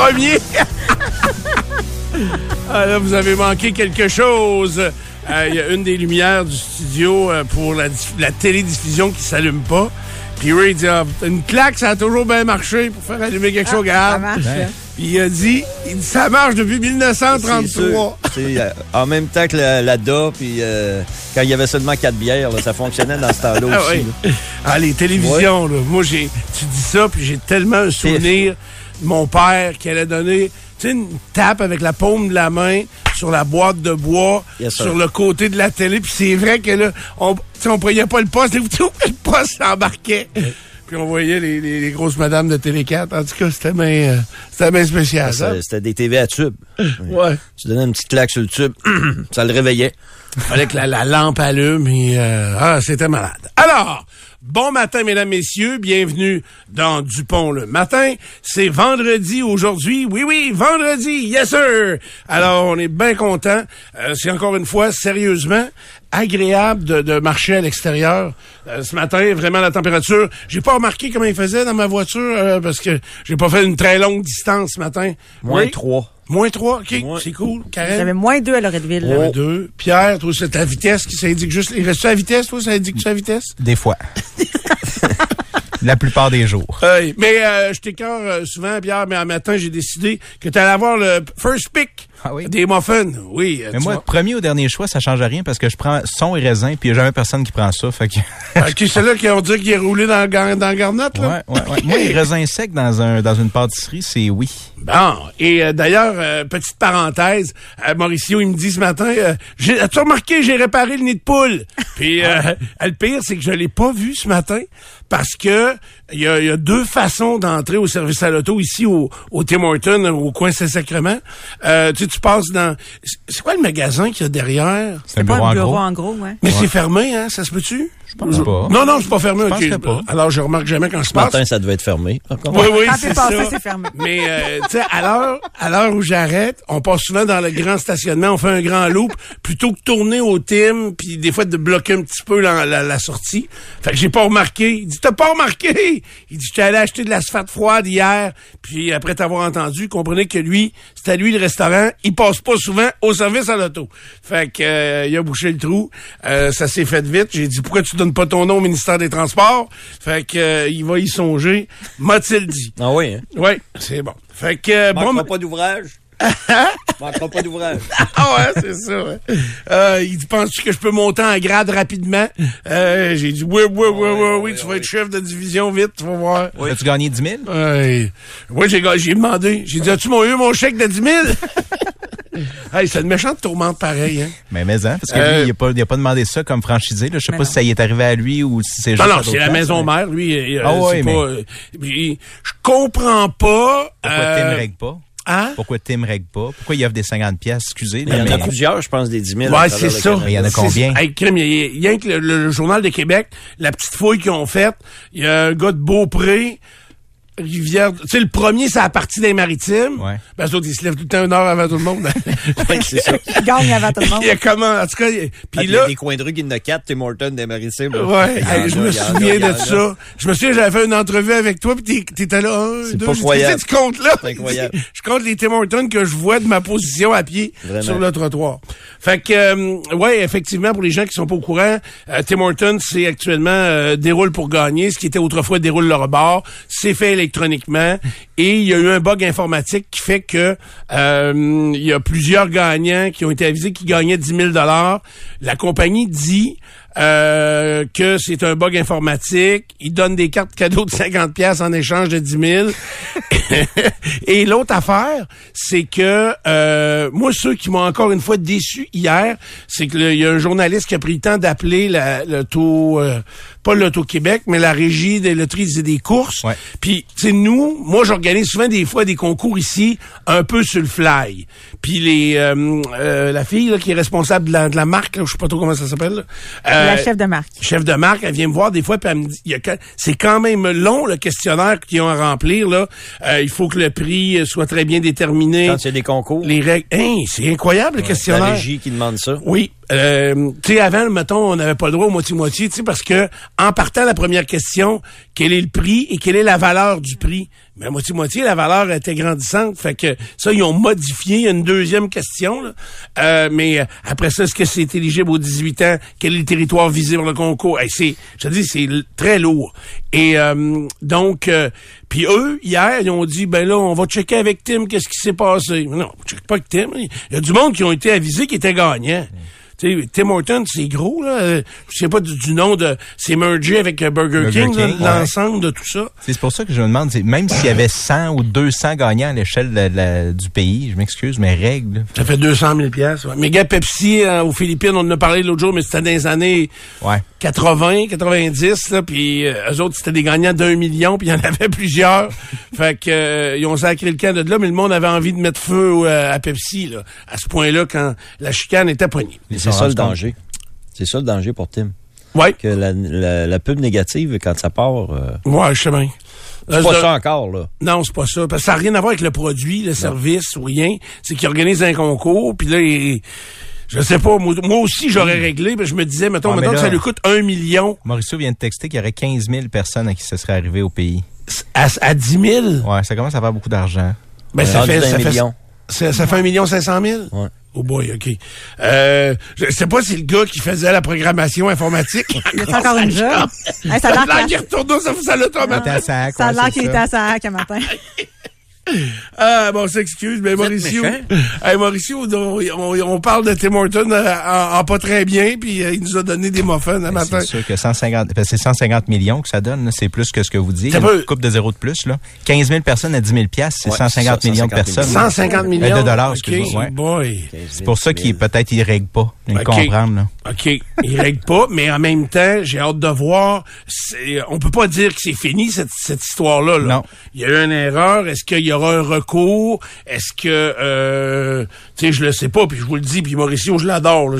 Premier? ah là, vous avez manqué quelque chose. Euh, Il y a une des lumières du studio euh, pour la, diff- la télédiffusion qui s'allume pas. Puis Ray dit, ah, une claque, ça a toujours bien marché pour faire allumer quelque chose. Ça Regarde. marche. hein? Puis il a dit, il dit, ça marche depuis C'est 1933. sûr. C'est, euh, en même temps que la, la DA, puis euh, quand il y avait seulement quatre bières, là, ça fonctionnait dans ce temps-là Ah aussi. oui. là. Ah, les télévisions, là. Moi, j'ai, tu dis ça, puis j'ai tellement un souvenir mon père qui allait donner, une tape avec la paume de la main sur la boîte de bois, Yes, sur le côté de la télé. Puis c'est vrai que là, on, on voyait pas le poste, et le poste s'embarquait. Puis on voyait les, les- les grosses madames de Télé 4. En tout cas, c'était bien, euh, c'était bien spécial. Ça, hein? C'était des TV à tube. Ouais. Tu donnais une petite claque sur le tube, ça le réveillait. fallait que la, la lampe allume et euh, ah, c'était malade. Alors, bon matin, mesdames, messieurs, bienvenue dans Dupont le matin. C'est vendredi aujourd'hui. Oui, oui, vendredi, yes sir. Alors, on est bien content. Euh, c'est encore une fois, sérieusement, agréable de, de marcher à l'extérieur. Euh, ce matin, vraiment la température. J'ai pas remarqué comment il faisait dans ma voiture euh, parce que j'ai pas fait une très longue distance ce matin. Moins Oui? trois. Moins 3, OK, Moins- c'est cool. Karen? J'avais moins deux à Loretteville. là. Un, deux. Pierre, toi, c'est ta vitesse qui ça indique juste. Il reste à vitesse, toi, ça indique tu à vitesse? Des fois. La plupart des jours. Oui. Mais euh, je t'écœure euh, souvent, Pierre, mais un matin, j'ai décidé que tu allais avoir le first pick Ah oui? des muffins. Oui. euh, Mais moi, premier au dernier choix, ça change rien parce que je prends son et raisin, puis il n'y a jamais personne qui prend ça. Fait que... OK, c'est là qu'on dit qu'il est roulé dans, dans la garnotte, là? ouais, ouais, ouais. Moi, les raisins secs dans, un, dans une pâtisserie, c'est oui. Bon, et euh, d'ailleurs, euh, petite parenthèse, euh, Mauricio, il me dit ce matin, euh, j'ai- as-tu remarqué, j'ai réparé le nid de poule? Puis euh, le pire, c'est que je l'ai pas vu ce matin parce que il y a, il y a deux façons d'entrer au service à l'auto ici au, au Tim Horton, au coin Saint-Sacrement. Euh, tu sais, tu passes dans... c'est- quoi le magasin qu'il y a derrière? C'est un Pas bureau un en bureau gros. en gros, ouais. Mais c'est fermé, hein? Ça se peut-tu? Je pense pas. Non, non, c'est pas fermé. Je ok. penserais pas. Alors, je remarque jamais quand je Ce passe. matin, ça devait être fermé. Oui, oui, c'est ça. c'est fermé. Mais, euh, tu sais, à l'heure, à l'heure où j'arrête, on passe souvent dans le grand stationnement, on fait un grand loop, plutôt que tourner au team, puis des fois de bloquer un petit peu la, la, la sortie. Fait que j'ai pas remarqué. Il dit, t'as pas remarqué? Il dit, j'étais allé acheter de l'asphalte froide hier, puis après t'avoir entendu, comprenez que lui, c'était lui le restaurant, il passe pas souvent au service à l'auto. Fait que, euh, il a bouché le trou, Euh, ça s'est fait vite. J'ai dit, pourquoi tu donnes pas ton nom au ministère des Transports? Fait que, euh, il va y songer. M'a-t-il dit? Ah oui, hein? Oui, c'est bon. Fait que, euh, bon, pas d'ouvrage? Manquera pas d'ouvrage. ah ouais, c'est ça. ouais. Euh, il dit, penses-tu que je peux monter en grade rapidement? Euh, j'ai dit, oui, oui, oui, oui, oui, tu vas être chef de division vite, tu vas voir. As-tu gagné 10 000? Ouais. Oui, j'ai, j'ai demandé. J'ai dit, as-tu mon, eu mon chèque de 10 000? hey, c'est une méchante tourmente pareil, hein? Mais mais hein, parce que Euh, lui, il a pas, il a pas demandé ça comme franchisé. Là. Je sais pas non. si ça y est arrivé à lui ou si c'est juste Non, non, c'est la places, maison mais mère, lui. euh, Ah euh, ouais, mais- pas, euh, je comprends pas. Pourquoi euh, Tim règle pas? Hein? Pourquoi Tim règle pas? Pourquoi il offre des 50 pièces excusez? Il y en a plusieurs, je pense, des 10 000. à Ouais, c'est ça. Mais il y en a combien? Hey, crime, il y a- que le, le- le Journal de Québec, la petite fouille qu'ils ont faite, il y a un gars de Beaupré, Rivière... Tu sais, le premier, c'est la partie des maritimes. Ouais. Ben, autres, ils se lèvent tout le temps une heure avant tout le monde. Ouais, c'est ça. Il gagne avant tout le monde. il y a comment... En tout cas, il- Ah, puis puis il y a là... des coins de rue qui en a quatre, Tim Hortons, des maritimes. là. Ouais, hey, a, je me a, souviens de a. ça. Je me souviens, j'avais fait une entrevue avec toi, puis t'es- t'étais là, un, C'est deux, pas tu comptes là? C'est incroyable. Je compte les Tim Hortons que je vois de ma position à pied Vraiment. sur le trottoir. Fait que, euh, ouais, effectivement, pour les gens qui sont pas au courant, euh, Tim Hortons, c'est actuellement euh, déroule pour gagner, ce qui était autrefois déroule le rebord. C'est fait électroniquement et il y a eu un bug informatique qui fait que euh, il y a plusieurs gagnants qui ont été avisés qui gagnaient 10 000 La compagnie dit euh, que c'est un bug informatique. Ils donnent des cartes cadeaux de 50 pièces en échange de 10 000. Et l'autre affaire, c'est que euh, moi, ceux qui m'ont encore une fois déçu hier, c'est que il y a un journaliste qui a pris le temps d'appeler la- l'auto, euh, pas l'auto-Québec, mais la régie des loteries et des courses. Ouais. Puis, c'est nous, moi, j'organise souvent des fois des concours ici, un peu sur le fly. Puis les, euh, euh, la fille là, qui est responsable de la, de la marque, là, je sais pas trop comment ça s'appelle. là, euh, La chef de marque. chef de marque, elle vient me voir des fois, puis elle me dit, il y a c'est quand même long le questionnaire qu'ils ont à remplir là. Euh, il faut que le prix soit très bien déterminé. Quand a des concours, Les règles, Hein, c'est incroyable le la questionnaire. régie qui demande ça. Oui. Euh, tu sais, avant, mettons, on n'avait pas le droit au moitié-moitié, tu sais, parce que en partant la première question, quel est le prix et quelle est la valeur du prix? Mais à moitié-moitié, la valeur était grandissante. Fait que ça, ils ont modifié. Une deuxième question. là. Euh, mais euh, après ça, est-ce que c'est éligible aux 18 ans? Quel est le territoire visé par le concours? C'est, je te dis, c'est très lourd. Et euh, donc, euh, puis eux, hier, ils ont dit, ben là, on va checker avec Tim qu'est-ce qui s'est passé? Non, on check pas avec Tim. Il y a du monde qui ont été avisés qui étaient gagnants. Tu sais, Tim Hortons, c'est gros, là. Euh, Je sais pas du, du nom de... C'est mergé avec euh, Burger, Burger King, l'ensemble de tout ça. C'est pour ça que je me demande, même s'il y avait 100 ou 200 gagnants à l'échelle du pays, je m'excuse, mais règle. Ça fait 200 000 pièces. Mais gars, Pepsi, euh, aux Philippines, on en a parlé l'autre jour, mais c'était dans les années Ouais. 80, 90, là, puis euh, eux autres, c'était des gagnants d'un million, puis il y en avait plusieurs. fait que euh, ils ont sacré le camp de là, mais le monde avait envie de mettre feu euh, à Pepsi, là, à ce point-là, quand la chicane était poignée. C'est ça le danger. C'est ça le danger pour Tim. Ouais, Que la, la, la pub négative, quand ça part, euh, ouais, je sais bien. c'est Euh, pas ça encore, là. Non, c'est pas ça. Parce que ça n'a rien à voir avec le produit, le service ou rien. C'est qu'ils organisent un concours, puis là, il- je sais pas, moi, moi aussi, j'aurais réglé, mais je me disais, mettons, mettons que ça lui coûte un million Mauricio vient de texter qu'il y aurait 15 000 personnes à qui ce serait arrivé au pays. à, à 10 000. Ouais, ça commence à faire beaucoup d'argent. Ben, ça fait, ça, fait, million. ça, ça fait un million cinq cent mille? Ouais. Oh boy, OK. Euh, je sais pas si le gars qui faisait la programmation informatique. Il a encore une job. Hey, ça a l'air qu'il il retourne ça, ça l'automate. T'es à sac, ça a l'air qu'il ça. était à sa hack un matin. Ah, bon, on s'excuse, mais Mauricio. Hey, Mauricio, on, on- on parle de Tim Horton euh, en, en pas très bien, puis euh, il nous a donné des muffins un Ben, matin. C'est sûr que 150, ben, c'est 150 millions que ça donne, c'est plus que ce que vous dites. Ça Une peut- coupe de zéro de plus, là. 15 000 personnes à 10 000 piastres, c'est Ouais, 150 c'est ça, millions de 150 personnes. 150 millions. de dollars, ouais. C'est pour ça qu'il peut-être il règle pas. Il Ok. comprendre, là. OK, il règle pas, mais en même temps, j'ai hâte de voir. On peut pas dire que c'est fini, cette, cette histoire-là. là. Non. Il y a eu une erreur. Est-ce qu'il y un recours? Est-ce que... Euh, tu sais, je le sais pas, puis je vous le dis, puis Mauricio, je l'adore.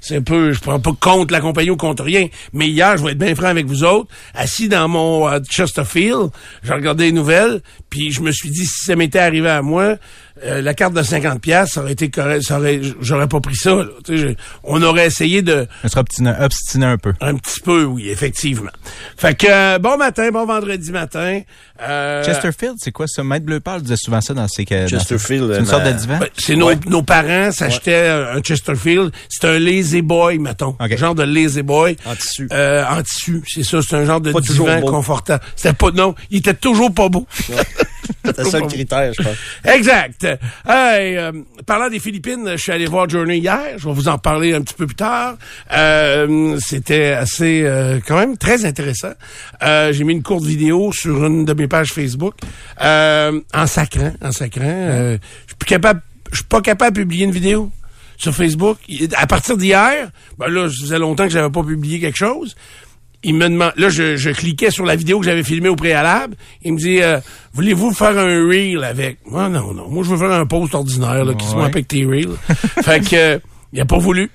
C'est un peu... Je prends pas contre la compagnie ou contre rien. Mais hier, je vais être bien franc avec vous autres, assis dans mon euh, Chesterfield, j'ai regardé les nouvelles, puis je me suis dit, si ça m'était arrivé à moi, euh, la carte de 50 pièces ça aurait été correct, ça aurait, j'aurais pas pris ça. là. Je- on aurait essayé de On sera obstiné, obstiné un peu. un petit peu, oui, effectivement. Fait que euh, bon matin, bon vendredi matin. Euh, Chesterfield, c'est quoi ça? Maître Bleuparle disait souvent ça dans ses... dans ses- Chesterfield, C'est une euh, sorte de divan? ben, c'est nos, nos parents s'achetaient un Chesterfield. C'est un lazy boy, mettons. Ok. Genre de lazy boy. En tissu. Euh, en tissu, c'est ça. C'est un genre de Pas divan confortable. C'était pas non, il était toujours pas beau. C'est le critère, je pense. Exact. Hey, euh, parlant des Philippines, je suis allé voir Journey hier. Je vais vous en parler un petit peu plus tard. Euh, C'était assez, euh, quand même, très intéressant. Euh, J'ai mis une courte vidéo sur une de mes pages Facebook euh, en sacrant, en sacrant. Euh, je suis plus capable, je suis pas capable de publier une vidéo sur Facebook. À partir d'hier, ben là, ça faisait longtemps que j'avais pas publié quelque chose il me demande, là, je, je cliquais sur la vidéo que j'avais filmée au préalable. Il me dit, euh, voulez-vous faire un reel avec? Moi, non, non. Moi, je veux faire un post ordinaire, là, qui se met avec tes reels. fait que, euh, il a pas voulu.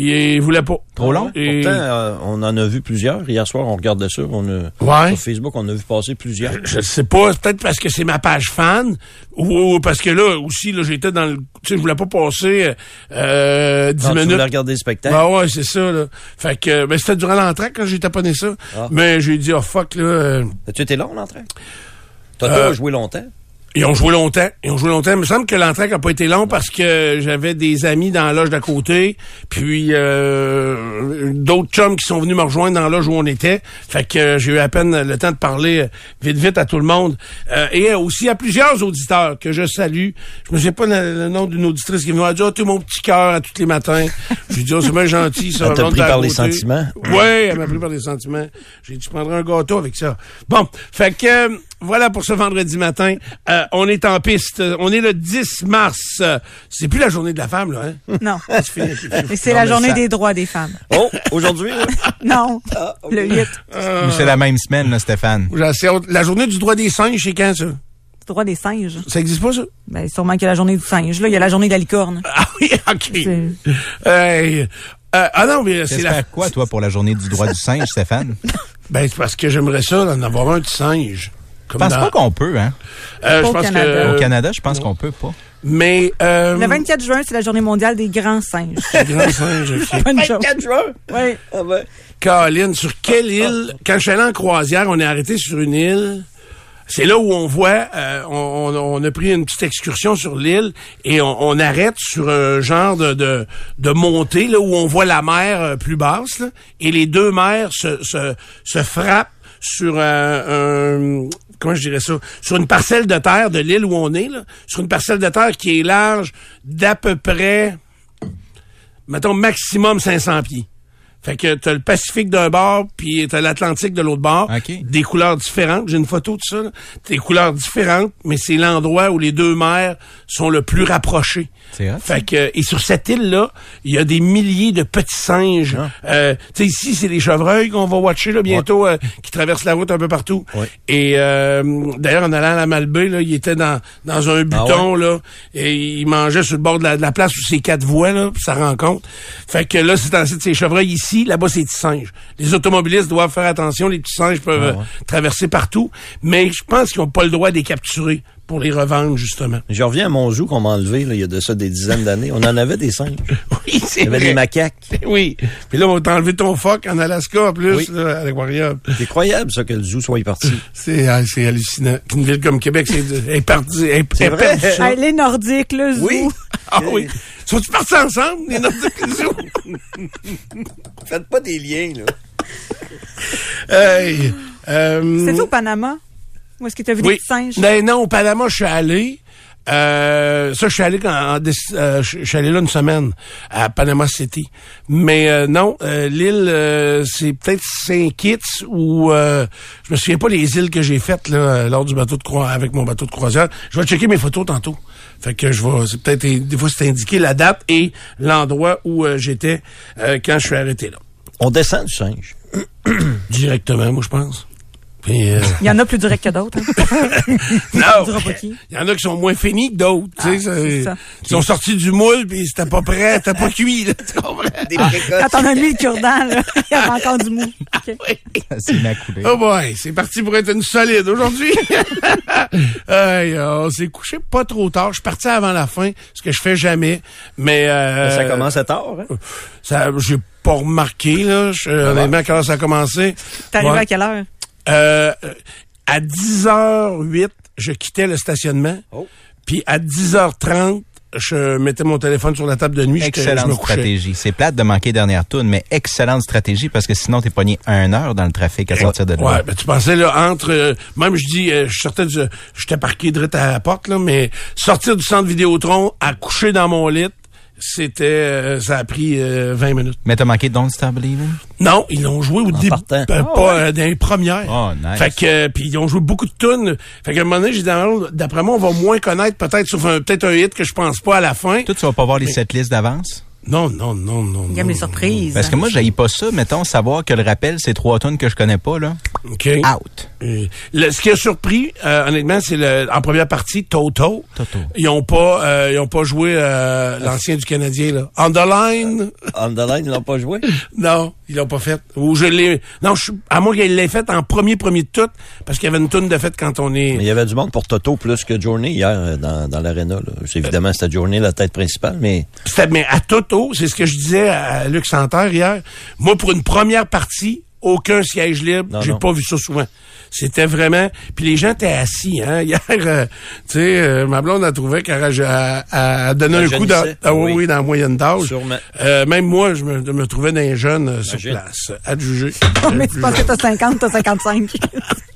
Il voulait pas. Trop long? Et- Pourtant, euh, on en a vu plusieurs. Hier soir, on regardait ça. On a, Ouais. Sur Facebook, on a vu passer plusieurs. je sais pas, peut-être parce que c'est ma page fan ou, ou parce que là aussi là j'étais dans le tu sais je voulais pas passer euh, 10 Non, tu minutes. voulais regarder le spectacle. Ben ouais, c'est ça là. Fait que ben c'était durant l'entrée quand j'ai taponné ça. Ah. Mais j'ai dit oh fuck là euh, As-tu été long, l'entrée? T'as Euh, pas joué longtemps? Ils ont joué longtemps. Ils ont joué longtemps. Il me semble que l'entraque n'a pas été long parce que j'avais des amis dans la loge d'à côté, puis euh, d'autres chums qui sont venus me rejoindre dans la loge où on était. Fait que euh, j'ai eu à peine le temps de parler euh, vite vite à tout le monde. Euh, et aussi à plusieurs auditeurs que je salue. Je me souviens pas le, le nom d'une auditrice qui m'a dit Ah, tu mon petit cœur à tous les matins. J'ai dit, oh, c'est bien gentil, ça. Elle t'a pris par les sentiments? Oui, elle m'a pris par les sentiments. J'ai dit, je prendrai un gâteau avec ça. Bon, fait que euh, voilà pour ce vendredi matin. Euh, on est en piste. On est le 10 mars. Euh, C'est plus la journée de la femme, là, hein? Non. C'est la journée ça- des droits des femmes. Oh, aujourd'hui, là? Non. Le 8. Nous, C'est la même semaine, là, Stéphane. La journée du droit des singes, c'est quand, ça? Droit des singes. Ça existe pas, ça? Ben, sûrement qu'il y a la journée du singe. Là, il y a la journée de la licorne. Ah oui, OK. Euh, ah non, mais c'est la... Quoi, toi, pour la journée du droit du singe, Stéphane? Ben, c'est parce que j'aimerais ça, d'en avoir un de singe. Je Comme pense dans- pas qu'on peut, hein? Euh, je au pense Canada. que... Au Canada, je pense qu'on peut pas. Mais... Euh, Le 24 juin, c'est la journée mondiale des grands singes. grand singe, ok. Bonne joke. juin? Oui. Ah ben. Caroline, sur quelle île? Quand je suis allé en croisière, on est arrêté sur une île? C'est là où on voit, euh, on, on- on a pris une petite excursion sur l'île et on, on arrête sur un genre de, de, de montée là, où on voit la mer euh, plus basse là, et les deux mers se, se, se frappent sur euh, un comment je dirais ça? Sur une parcelle de terre de l'île où on est là, sur une parcelle de terre qui est large d'à peu près mettons maximum 500 pieds. Fait que t'as le Pacifique d'un bord, puis t'as l'Atlantique de l'autre bord. OK. Des couleurs différentes. J'ai une photo de ça. là. Des couleurs différentes, mais c'est l'endroit où les deux mers sont le plus rapprochés. Fait que et sur cette île-là, il y a des milliers de petits singes. Ah. Euh, tu sais, ici, c'est les chevreuils qu'on va watcher là, bientôt, euh, qui traversent la route un peu partout. Ouais. Et euh, d'ailleurs, en allant à la Malbaie, là, il était dans, dans un buton, là, et il mangeait sur le bord de la, de la place où c'est quatre voies, là, puis ça rencontre. Fait que là, c'est ensuite ces chevreuils ici, là-bas, c'est des singes. Les automobilistes doivent faire attention, les petits singes peuvent euh, traverser partout, mais je pense qu'ils n'ont pas le droit de les capturer pour les revendre, justement. Je reviens à mon zoo qu'on m'a enlevé, là, il y a de ça des dizaines d'années. On en avait des singes. Oui, c'est Il y avait vrai. des macaques. Oui. Puis là, on va t'enlever ton phoque en Alaska, en plus, Oui. là, à l'aquarium. C'est incroyable, ça, que le zoo soit parti. C'est ah, c'est hallucinant. Une ville comme Québec, c'est est perdu. est- C'est est vrai. Hey, les Nordiques, le zoo. Oui. Ah oui. Sont-ils partis ensemble, les Nordiques et les Zoo? Faites pas des liens, là. Hey, euh, C'est au Panama? Où est-ce que tu as vu Oui. des petits singes? Ben non, au Panama, je suis allé. Euh, ça, je suis allé quand, euh, je suis allé là une semaine à Panama City. Mais euh, non, euh, l'île, euh, c'est peut-être Saint-Kitts ou euh, je me souviens pas les îles que j'ai faites là lors du bateau de croisière avec mon bateau de croisière. Je vais checker mes photos tantôt. Fait que je vais, c'est peut-être des fois c'est indiqué la date et l'endroit où euh, j'étais euh, quand je suis arrêté là. On descend du singe. Directement, moi je pense. Puis, euh, Il y en a plus direct que d'autres. hein. Non. dira pas qui. Il y en a qui sont moins finis que d'autres. tu sais, Ah, c'est. Qui sont sortis du moule, puis c'était pas prêt, c'était pas cuit. Là, tu comprends? Quand on a mis le cure-dent, là, il y avait encore du mou. OK. C'est une accoulée. Oh boy, c'est parti pour être une solide aujourd'hui. Hey, on s'est couché pas trop tard. Je suis parti avant la fin, ce que je fais jamais. Mais euh, Ça commence à tard, hein? Ça, j'ai pas remarqué là. Je, honnêtement, quand ça a commencé. T'es arrivé Ouais. à quelle heure? Euh, à 10h08, je quittais le stationnement. Oh. Puis à 10h30, je mettais mon téléphone sur la table de nuit. j'étais- je me Excellente stratégie. C'est plate de manquer dernière tourne, mais excellente stratégie parce que sinon, t'es pogné un heure dans le trafic à sortir de là. Ouais, ben tu pensais là entre euh, même je dis euh, je sortais du j'étais parqué direct à la porte là mais sortir du centre Vidéotron à coucher dans mon lit, c'était euh, ça a pris euh, 20 minutes. Mais t'as manqué Don't Stop Believing? Non, ils l'ont joué au début partant. euh, pas euh, dans les premières. Oh, nice. Fait que euh, puis ils ont joué beaucoup de tunes. Fait qu'à un moment donné, j'ai dit Ah, d'après moi, on va moins connaître peut-être sauf un peut-être un hit que je pense pas à la fin. Toi, tu vas pas voir les setlists d'avance? Non, non, non, non. Il y a mes surprises. Parce que moi, j'haïs pas ça. Mettons, savoir que le rappel, c'est trois tonnes que je connais pas, là. OK. Out. Euh, le- ce qui a surpris, euh, honnêtement, c'est le, en première partie, Toto. Toto. Ils ont pas, euh, ils ont pas joué euh, l'ancien du Canadien là. On the line, On the line, ils l'ont pas joué? non, ils l'ont pas fait. Ou je l'ai, non, je, suis- à moins qu'ils l'aient fait en premier premier de tout, parce qu'il y avait une tourne de fait quand on est. Mais il y avait du monde pour Toto plus que Journey hier dans, dans l'aréna. C'est Évidemment, c'était Journey la tête principale, mais C'était- mais à Toto, c'est ce que je disais à Luc Santerre hier. Moi, pour une première partie, aucun siège libre. Non, J'ai non. pas vu ça souvent. C'était vraiment... Puis les gens étaient assis, hein. Hier, euh, tu sais, euh, ma blonde a trouvé qu'elle a, a- a donné un coup dans, ah oui, dans la moyenne d'âge. Euh, même moi, je me, me trouvais dans les jeunes euh, sur place, à te juger. Mais tu penses que t'as 50, t'as 55.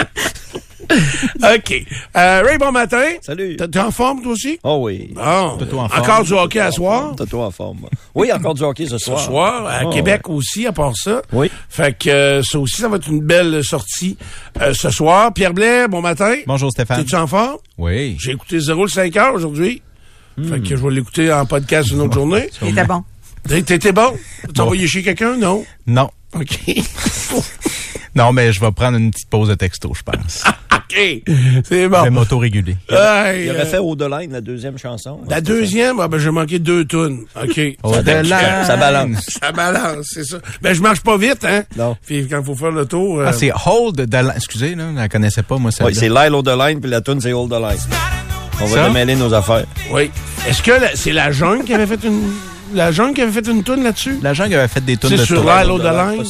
OK. Euh, Ray, bon matin. Salut. T'es t'es en forme, toi aussi? Oh oui. Bon. En forme? Encore du hockey à soir? T'as toi en forme? Oui, encore du hockey ce Ce soir. soir, à Oh, Québec aussi, à part ça. Oui. Fait que euh, ça aussi, ça va être une belle sortie euh, ce soir. Pierre Blais, bon matin. Bonjour Stéphane. T'es-tu en forme? Oui. J'ai écouté 0 le 5 heures aujourd'hui. Fait que je vais l'écouter en podcast une autre journée. Il était bon. T'es- T'étais bon? T'as Bon. envoyé chez quelqu'un? Non? Non. OK. Non, mais je vais prendre une petite pause de texto, je pense. OK. C'est Je bon. vais m'auto-réguler. Hey, Il euh, aurait fait au line la deuxième chanson. la deuxième, ah, ben, j'ai manqué deux tunes. OK. Ça Ça balance. Ça balance, c'est ça. Ben, je marche pas vite, hein? Non. Puis quand il faut faire le tour... euh, Ah, c'est Hold the Line. Excusez, là, je la connaissais pas, moi, Oui, celle-là. c'est Lyle au the line, puis la tune c'est Hold the line. On va Ça? démêler nos affaires. Oui. Est-ce que c'est la jungle qui avait fait une... La jungle qui avait fait une toune là-dessus? La jungle avait fait des tunes C'est de sur. Lyle the line?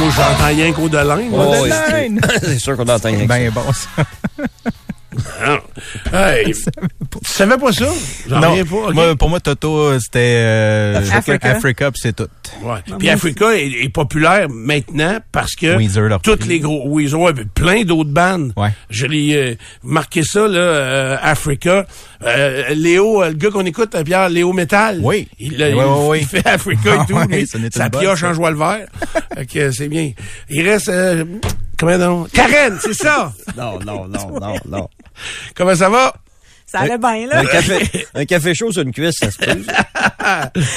Moi, j'entends rien qu'au de. Oh, the oui, line. c'est- sûr qu'on entend rien. Ben bon, ça. Hey, tu savais pas ça? J'en Non, reviens pas. moi, pour moi, Toto, c'était euh, Africa. Africa, puis c'est tout. Ouais. Puis Africa est, est populaire maintenant parce que Weezer toutes les gros Weezer, ouais, plein d'autres bandes. Ouais. Je l'ai euh, marqué ça là, euh, Africa. Euh, Léo, euh, le gars qu'on écoute, euh, Pierre, Léo Metal. Oui. Il, Oui, il- oui, oui. il fait Africa et Ah tout. ouais, ça ça bonne, pioche ça. en joie le vert. fait que c'est bien. Il reste euh, comment donc? Karen, c'est ça. Non, non, non, non, non. Comment ça va? Ça allait bien, là. Un café, un café chaud sur une cuisse, ça se peut.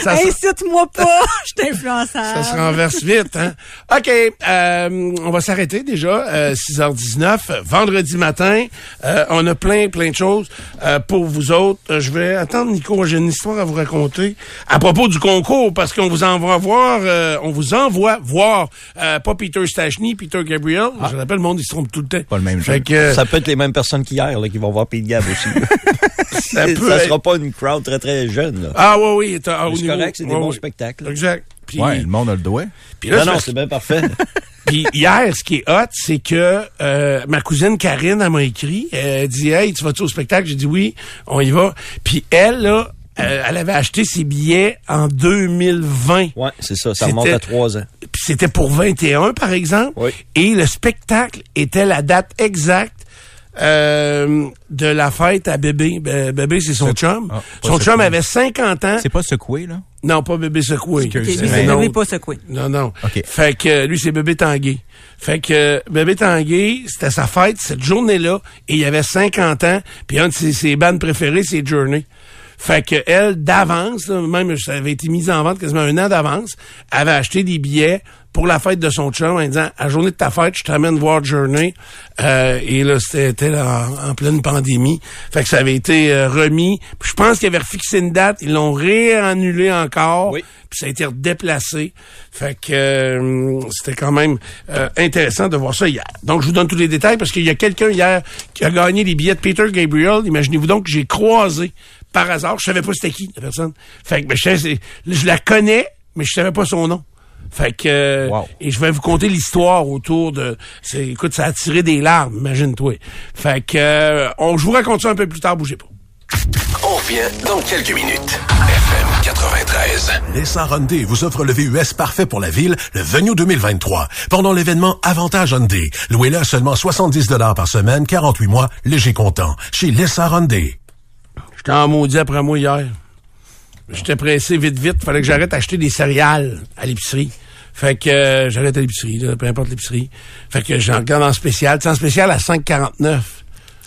ça. Incite-moi pas, je suis influençable. Ça se renverse vite, hein? OK, euh, on va s'arrêter déjà, euh, 6h19, vendredi matin. Euh, on a plein, plein de choses euh, pour vous autres. Euh, je vais attendre, Nico, j'ai une histoire à vous raconter à propos du concours, parce qu'on vous envoie voir, euh, on vous envoie voir, euh, pas Peter Stachny, Peter Gabriel. Je rappelle, le monde, il se trompe tout le temps. Pas le même Fait que, euh, Ça peut être les mêmes personnes qu'hier là, qui vont voir Pete Gab aussi. ça ça être- sera pas une crowd très très jeune. Là. Ah oui, oui. ah, c'est correct, c'est des ouais, bons oui. spectacles. Exact. Puis, Ouais, le monde a le doigt. puis là, non, c'est non, c'est bien parfait. Puis hier, ce qui est hot, c'est que euh, ma cousine Karine, elle m'a écrit, elle dit Hey, tu vas-tu au spectacle? J'ai dit oui, on y va. Puis elle, là, euh, elle avait acheté ses billets en 2020. ouais, c'est ça. Ça remonte C'était- à trois ans. Puis c'était pour 21, par exemple. Oui. Et le spectacle était la date exacte euh, de la fête à bébé. Bé- Bébé, c'est son chum. ah, son chum avait 50 ans. C'est pas secoué, là? Non, pas bébé secoué. Ok, lui, C'est autre. pas secoué. Non, non. OK. Fait que lui, c'est bébé Tanguay. Fait que bébé Tanguay, c'était sa fête cette journée-là, et il avait 50 ans, puis un de ses, ses bandes préférées, c'est Journey. Fait que elle, d'avance, là, même ça avait été mis en vente quasiment un an d'avance, avait acheté des billets pour la fête de son chum en disant à journée de ta fête, je t'amène voir Journey. Euh, et là, c'était en, en pleine pandémie. Fait que ça avait été euh, remis. Puis je pense qu'ils avaient refixé une date, ils l'ont réannulé encore. Oui. Puis ça a été redéplacé. Fait que euh, c'était quand même euh, intéressant de voir ça hier. Donc, je vous donne tous les détails parce qu'il y a quelqu'un hier qui a gagné les billets de Peter Gabriel. Imaginez-vous donc que j'ai croisé par hasard. Je savais pas c'était qui, la personne. Fait que ben, je, je la connais, mais je savais pas son nom. Fait que euh, Wow. et je vais vous conter l'histoire autour de c'est écoute ça a tiré des larmes imagine-toi fait que euh, on je vous raconte ça un peu plus tard bougez pas On revient dans quelques minutes. FM 93. Lessa Hyundai vous offre le VUS parfait pour la ville, le Venue 2023. Pendant l'événement Avantage Hyundai, louez-le à seulement 70 par semaine, 48 mois, léger comptant. Chez Lessa Hyundai. J'étais en maudit après moi hier. J'étais pressé vite, vite. Fallait que j'arrête d'acheter des céréales à l'épicerie. Fait que euh, j'arrête à l'épicerie, peu importe l'épicerie. Fait que j'en regarde en spécial. C'est en spécial à 5,49.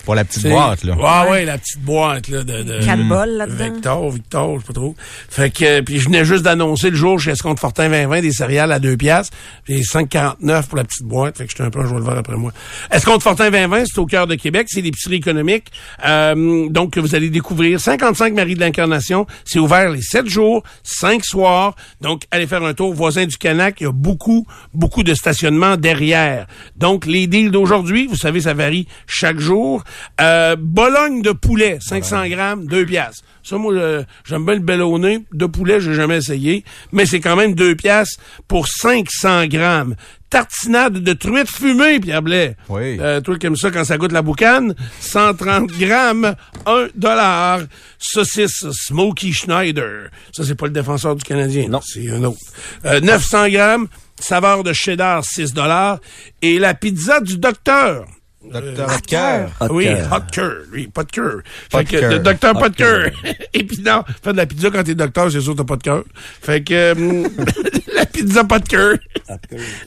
Pour la petite boîte, là. Ouais, ouais, la petite boîte, là, de... de Quatre bols là-dedans. Victor, Victor, je sais pas trop. Fait que, euh, puis je venais juste d'annoncer le jour chez Escompte Fortin 2020 des céréales à 2 piastres, puis 5,49 pour la petite boîte. Fait que j'étais un peu un le voir après moi. Escompte Fortin 2020, c'est au cœur de Québec, c'est l'épicerie économique. Euh, donc, que vous allez découvrir 55 Marie de l'Incarnation. C'est ouvert les 7 jours, 5 soirs. Donc, allez faire un tour. Voisin du Canac, il y a beaucoup, beaucoup de stationnement derrière. Donc, les deals d'aujourd'hui, vous savez, ça varie chaque jour. Euh, Bologne de poulet, 500 grammes, 2 piastres. Ça, moi, euh, j'aime bien le bellonné. De poulet, j'ai jamais essayé. Mais c'est quand même 2 piastres pour 500 grammes. Tartinade de truite fumée, Pierre Blais. Oui. Euh, toi qui aimes ça quand ça goûte la boucane. 130 grammes, 1 dollar. Saucisse Smoky Schneider. Ça, c'est pas le défenseur du Canadien. Non. C'est un autre. Euh, 900 grammes, saveur de cheddar, 6 dollars. Et la pizza du docteur. Docteur Hotker. Hot oui, cœur. hot cœur, oui, pas de cœur. Fait que le docteur pas de cœur. Épinard. Faire de la pizza quand t'es docteur, c'est sûr t'as pas de cœur. Fait que euh, la pizza pas de cœur.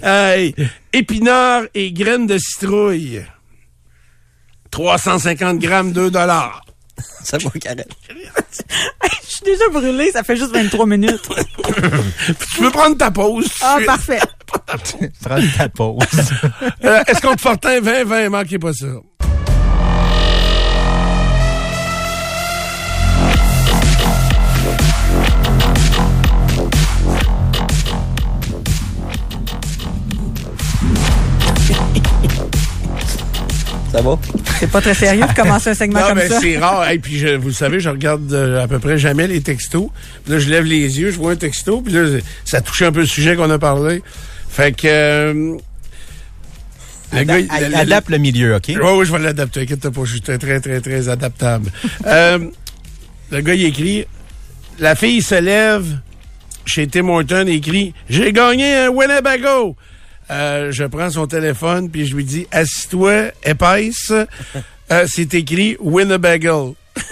Hey, épinards et graines de citrouille. 350 grammes, 2 dollars. Ça va, Karen. Je suis déjà brûlée, ça fait juste 23 minutes. Tu peux prendre ta pause? Ah, parfait. Prends ta pause. Euh, Est-ce qu'on te Fortin 20, 20, manquez pas ça. Ça va? C'est pas très sérieux de commencer un segment Non, comme mais ça. c'est rare. Et puis, je, vous le savez, je regarde euh, à peu près jamais les textos. Puis là, je lève les yeux, je vois un texto, puis là, ça touche un peu le sujet qu'on a parlé. Fait que... euh, le gars, il- le- Adapte le milieu, OK? Oui, oui, je vais l'adapter. Inquiète pas, je suis très, très, très, très adaptable. euh, le gars, il écrit La fille se lève chez Tim Horton et écrit J'ai gagné un Winnebago. Euh, je prends son téléphone puis je lui dis Assis-toi, épaisse. Euh, C'est écrit Winnebago.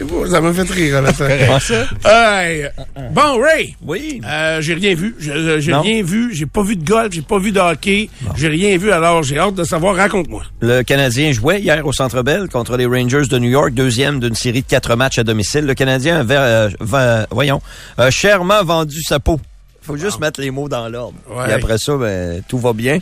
Et bon, Ça m'a fait rire à la fin. Hey. Bon, Ray. Oui. Euh, j'ai rien vu. Je- J'ai rien vu. J'ai pas vu de golf. J'ai pas vu de hockey. J'ai rien vu. Alors, j'ai hâte de savoir. Raconte-moi. Le Canadien jouait hier au Centre Bell contre les Rangers de New York, deuxième d'une série de quatre matchs à domicile. Le Canadien avait, euh, va- voyons, a chèrement vendu sa peau. Faut juste mettre les mots dans l'ordre. Ouais. Et après ça, ben, tout va bien.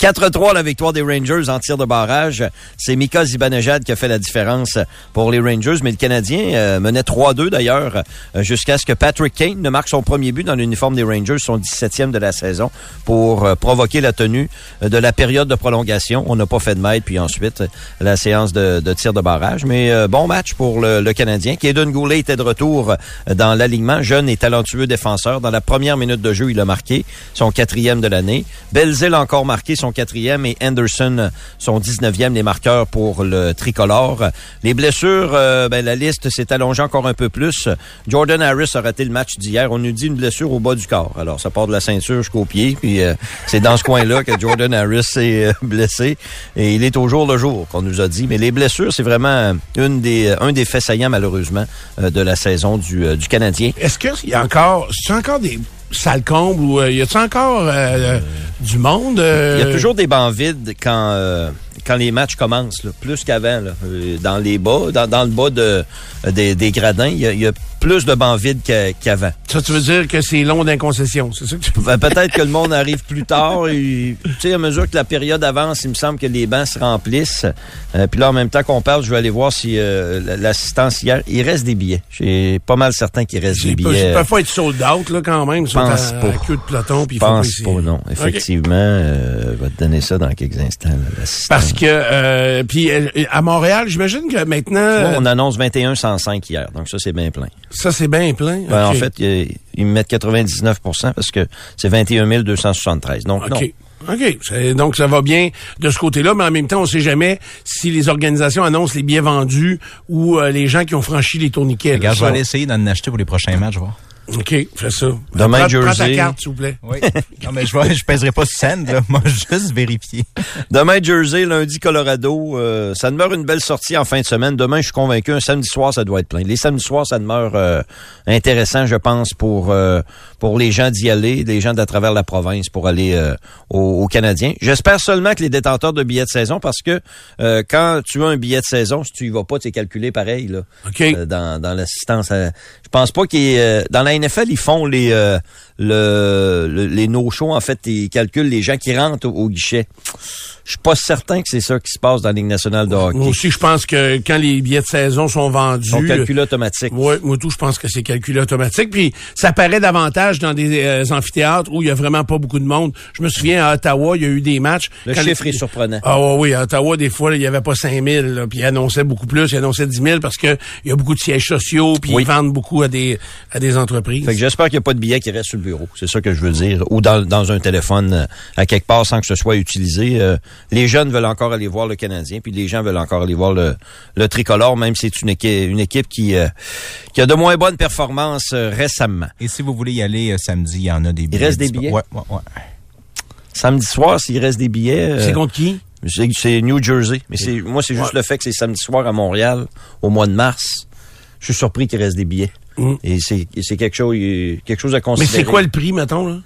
4-3 la victoire des Rangers en tir de barrage. C'est Mika Zibanejad qui a fait la différence pour les Rangers, mais le Canadien euh, menait 3-2 d'ailleurs euh, jusqu'à ce que Patrick Kane ne marque son premier but dans l'uniforme des Rangers, son 17e de la saison, pour euh, provoquer la tenue euh, de la période de prolongation. On n'a pas fait de maître, puis ensuite la séance de, de tir de barrage. Mais euh, bon match pour le, le Canadien. Kaden Goulet était de retour dans l'alignement. Jeune et talentueux défenseur. Dans la première minute de jeu, il a marqué son quatrième de l'année. Belzil a encore marqué son quatrième et Anderson son 19e, les marqueurs pour le tricolore. Les blessures, euh, ben, la liste s'est allongée encore un peu plus. Jordan Harris a raté le match d'hier. On nous dit une blessure au bas du corps. Alors, ça part de la ceinture jusqu'au pied. Puis euh, c'est dans ce coin-là que Jordan Harris s'est euh, blessé. Et il est au jour le jour, qu'on nous a dit. Mais les blessures, c'est vraiment une des, un des faits saillants, malheureusement, de la saison du, du Canadien. Est-ce qu'il y a encore, encore des salles combles ou euh, y a-t-il encore euh, euh, du monde? Il y a toujours des bancs vides quand quand les matchs commencent, plus qu'avant. Dans les bas, dans, dans le bas de, des, des gradins, il y a plus de bancs vides qu'a- qu'avant. Ça, tu veux dire que c'est long d'inconcession, c'est ça que tu Ben, Peut-être que le monde arrive plus tard. Tu sais, à mesure que la période avance, il me semble que les bancs se remplissent. Euh, puis là, en même temps qu'on parle, je vais aller voir si euh, l'assistance hier, il reste des billets. J'ai pas mal certain qu'il reste des billets. ils peuvent pas être sold out, là, quand même. Ils pense pas. queue de peloton. puis pense ici. pas, non. Effectivement, euh, je vais te donner ça dans quelques instants. là, l'assistance. Parce que, euh, puis à Montréal, j'imagine que maintenant, Bon, on annonce 21 105 hier, donc ça, c'est bien plein. Ça, c'est bien plein. Ben, En fait, ils, ils me mettent 99% parce que c'est 21 273. Donc, non. OK. Donc, ça va bien de ce côté-là, mais en même temps, on sait jamais si les organisations annoncent les billets vendus ou euh, les gens qui ont franchi les tourniquets. Regarde, je vais aller essayer d'en acheter pour les prochains matchs, voir. OK, fais ça. Demain, prends, Jersey. Prends ta carte, s'il vous plaît. Oui. non, mais je pèserai pas send, là. Moi, juste vérifier. Demain, Jersey, lundi, Colorado. euh, ça demeure une belle sortie en fin de semaine. Demain, je suis convaincu, un samedi soir, ça doit être plein. Les samedis soirs, ça demeure euh, intéressant, je pense, pour euh, pour les gens d'y aller, les gens d'à travers la province pour aller euh, aux, aux Canadiens. J'espère seulement que les détenteurs de billets de saison, parce que euh, quand tu as un billet de saison, si tu y vas pas, tu es calculé pareil là, OK. euh, dans, dans l'assistance. à- Je pense pas qu'il y ait, euh, dans la NFL, ils font les euh, le, le- les no-shows, en fait, ils calculent les gens qui rentrent au, au guichet. Je suis pas certain que c'est ça qui se passe dans la Ligue nationale de hockey. Moi aussi, je pense que quand les billets de saison sont vendus... Ils sont calculés automatiques. Oui, moi tout, je pense que c'est calculé automatique. Puis ça paraît davantage dans des euh, amphithéâtres où il y a vraiment pas beaucoup de monde. Je me souviens à Ottawa, il y a eu des matchs. Le quand chiffre les- est surprenant. Ah ouais, oui, à Ottawa, des fois, il y avait pas 5000, là, puis ils annonçaient beaucoup plus, ils annonçaient 10 000 parce que il y a beaucoup de sièges sociaux, puis Oui. ils vendent beaucoup à des à des entreprises. Fait que j'espère qu'il n'y a pas de billets qui restent sur le bureau. C'est ça que je veux dire. Ou dans, dans un téléphone euh, à quelque part sans que ce soit utilisé. Euh, les jeunes veulent encore aller voir le Canadien, puis les gens veulent encore aller voir le, le tricolore, même si c'est une équipe, une équipe qui, euh, qui a de moins bonnes performances euh, récemment. Et si vous voulez y aller euh, samedi, il y en a des billets. reste des billets? Ouais, ouais, ouais. Samedi soir, s'il reste des billets. euh, c'est contre qui? c'est c'est New Jersey. Mais c'est moi, c'est juste le fait que c'est samedi soir à Montréal, au mois de mars. Je suis surpris qu'il reste des billets. Mm. Et c'est quelque chose, quelque chose à Mais considérer. c'est quoi le prix, mettons, là?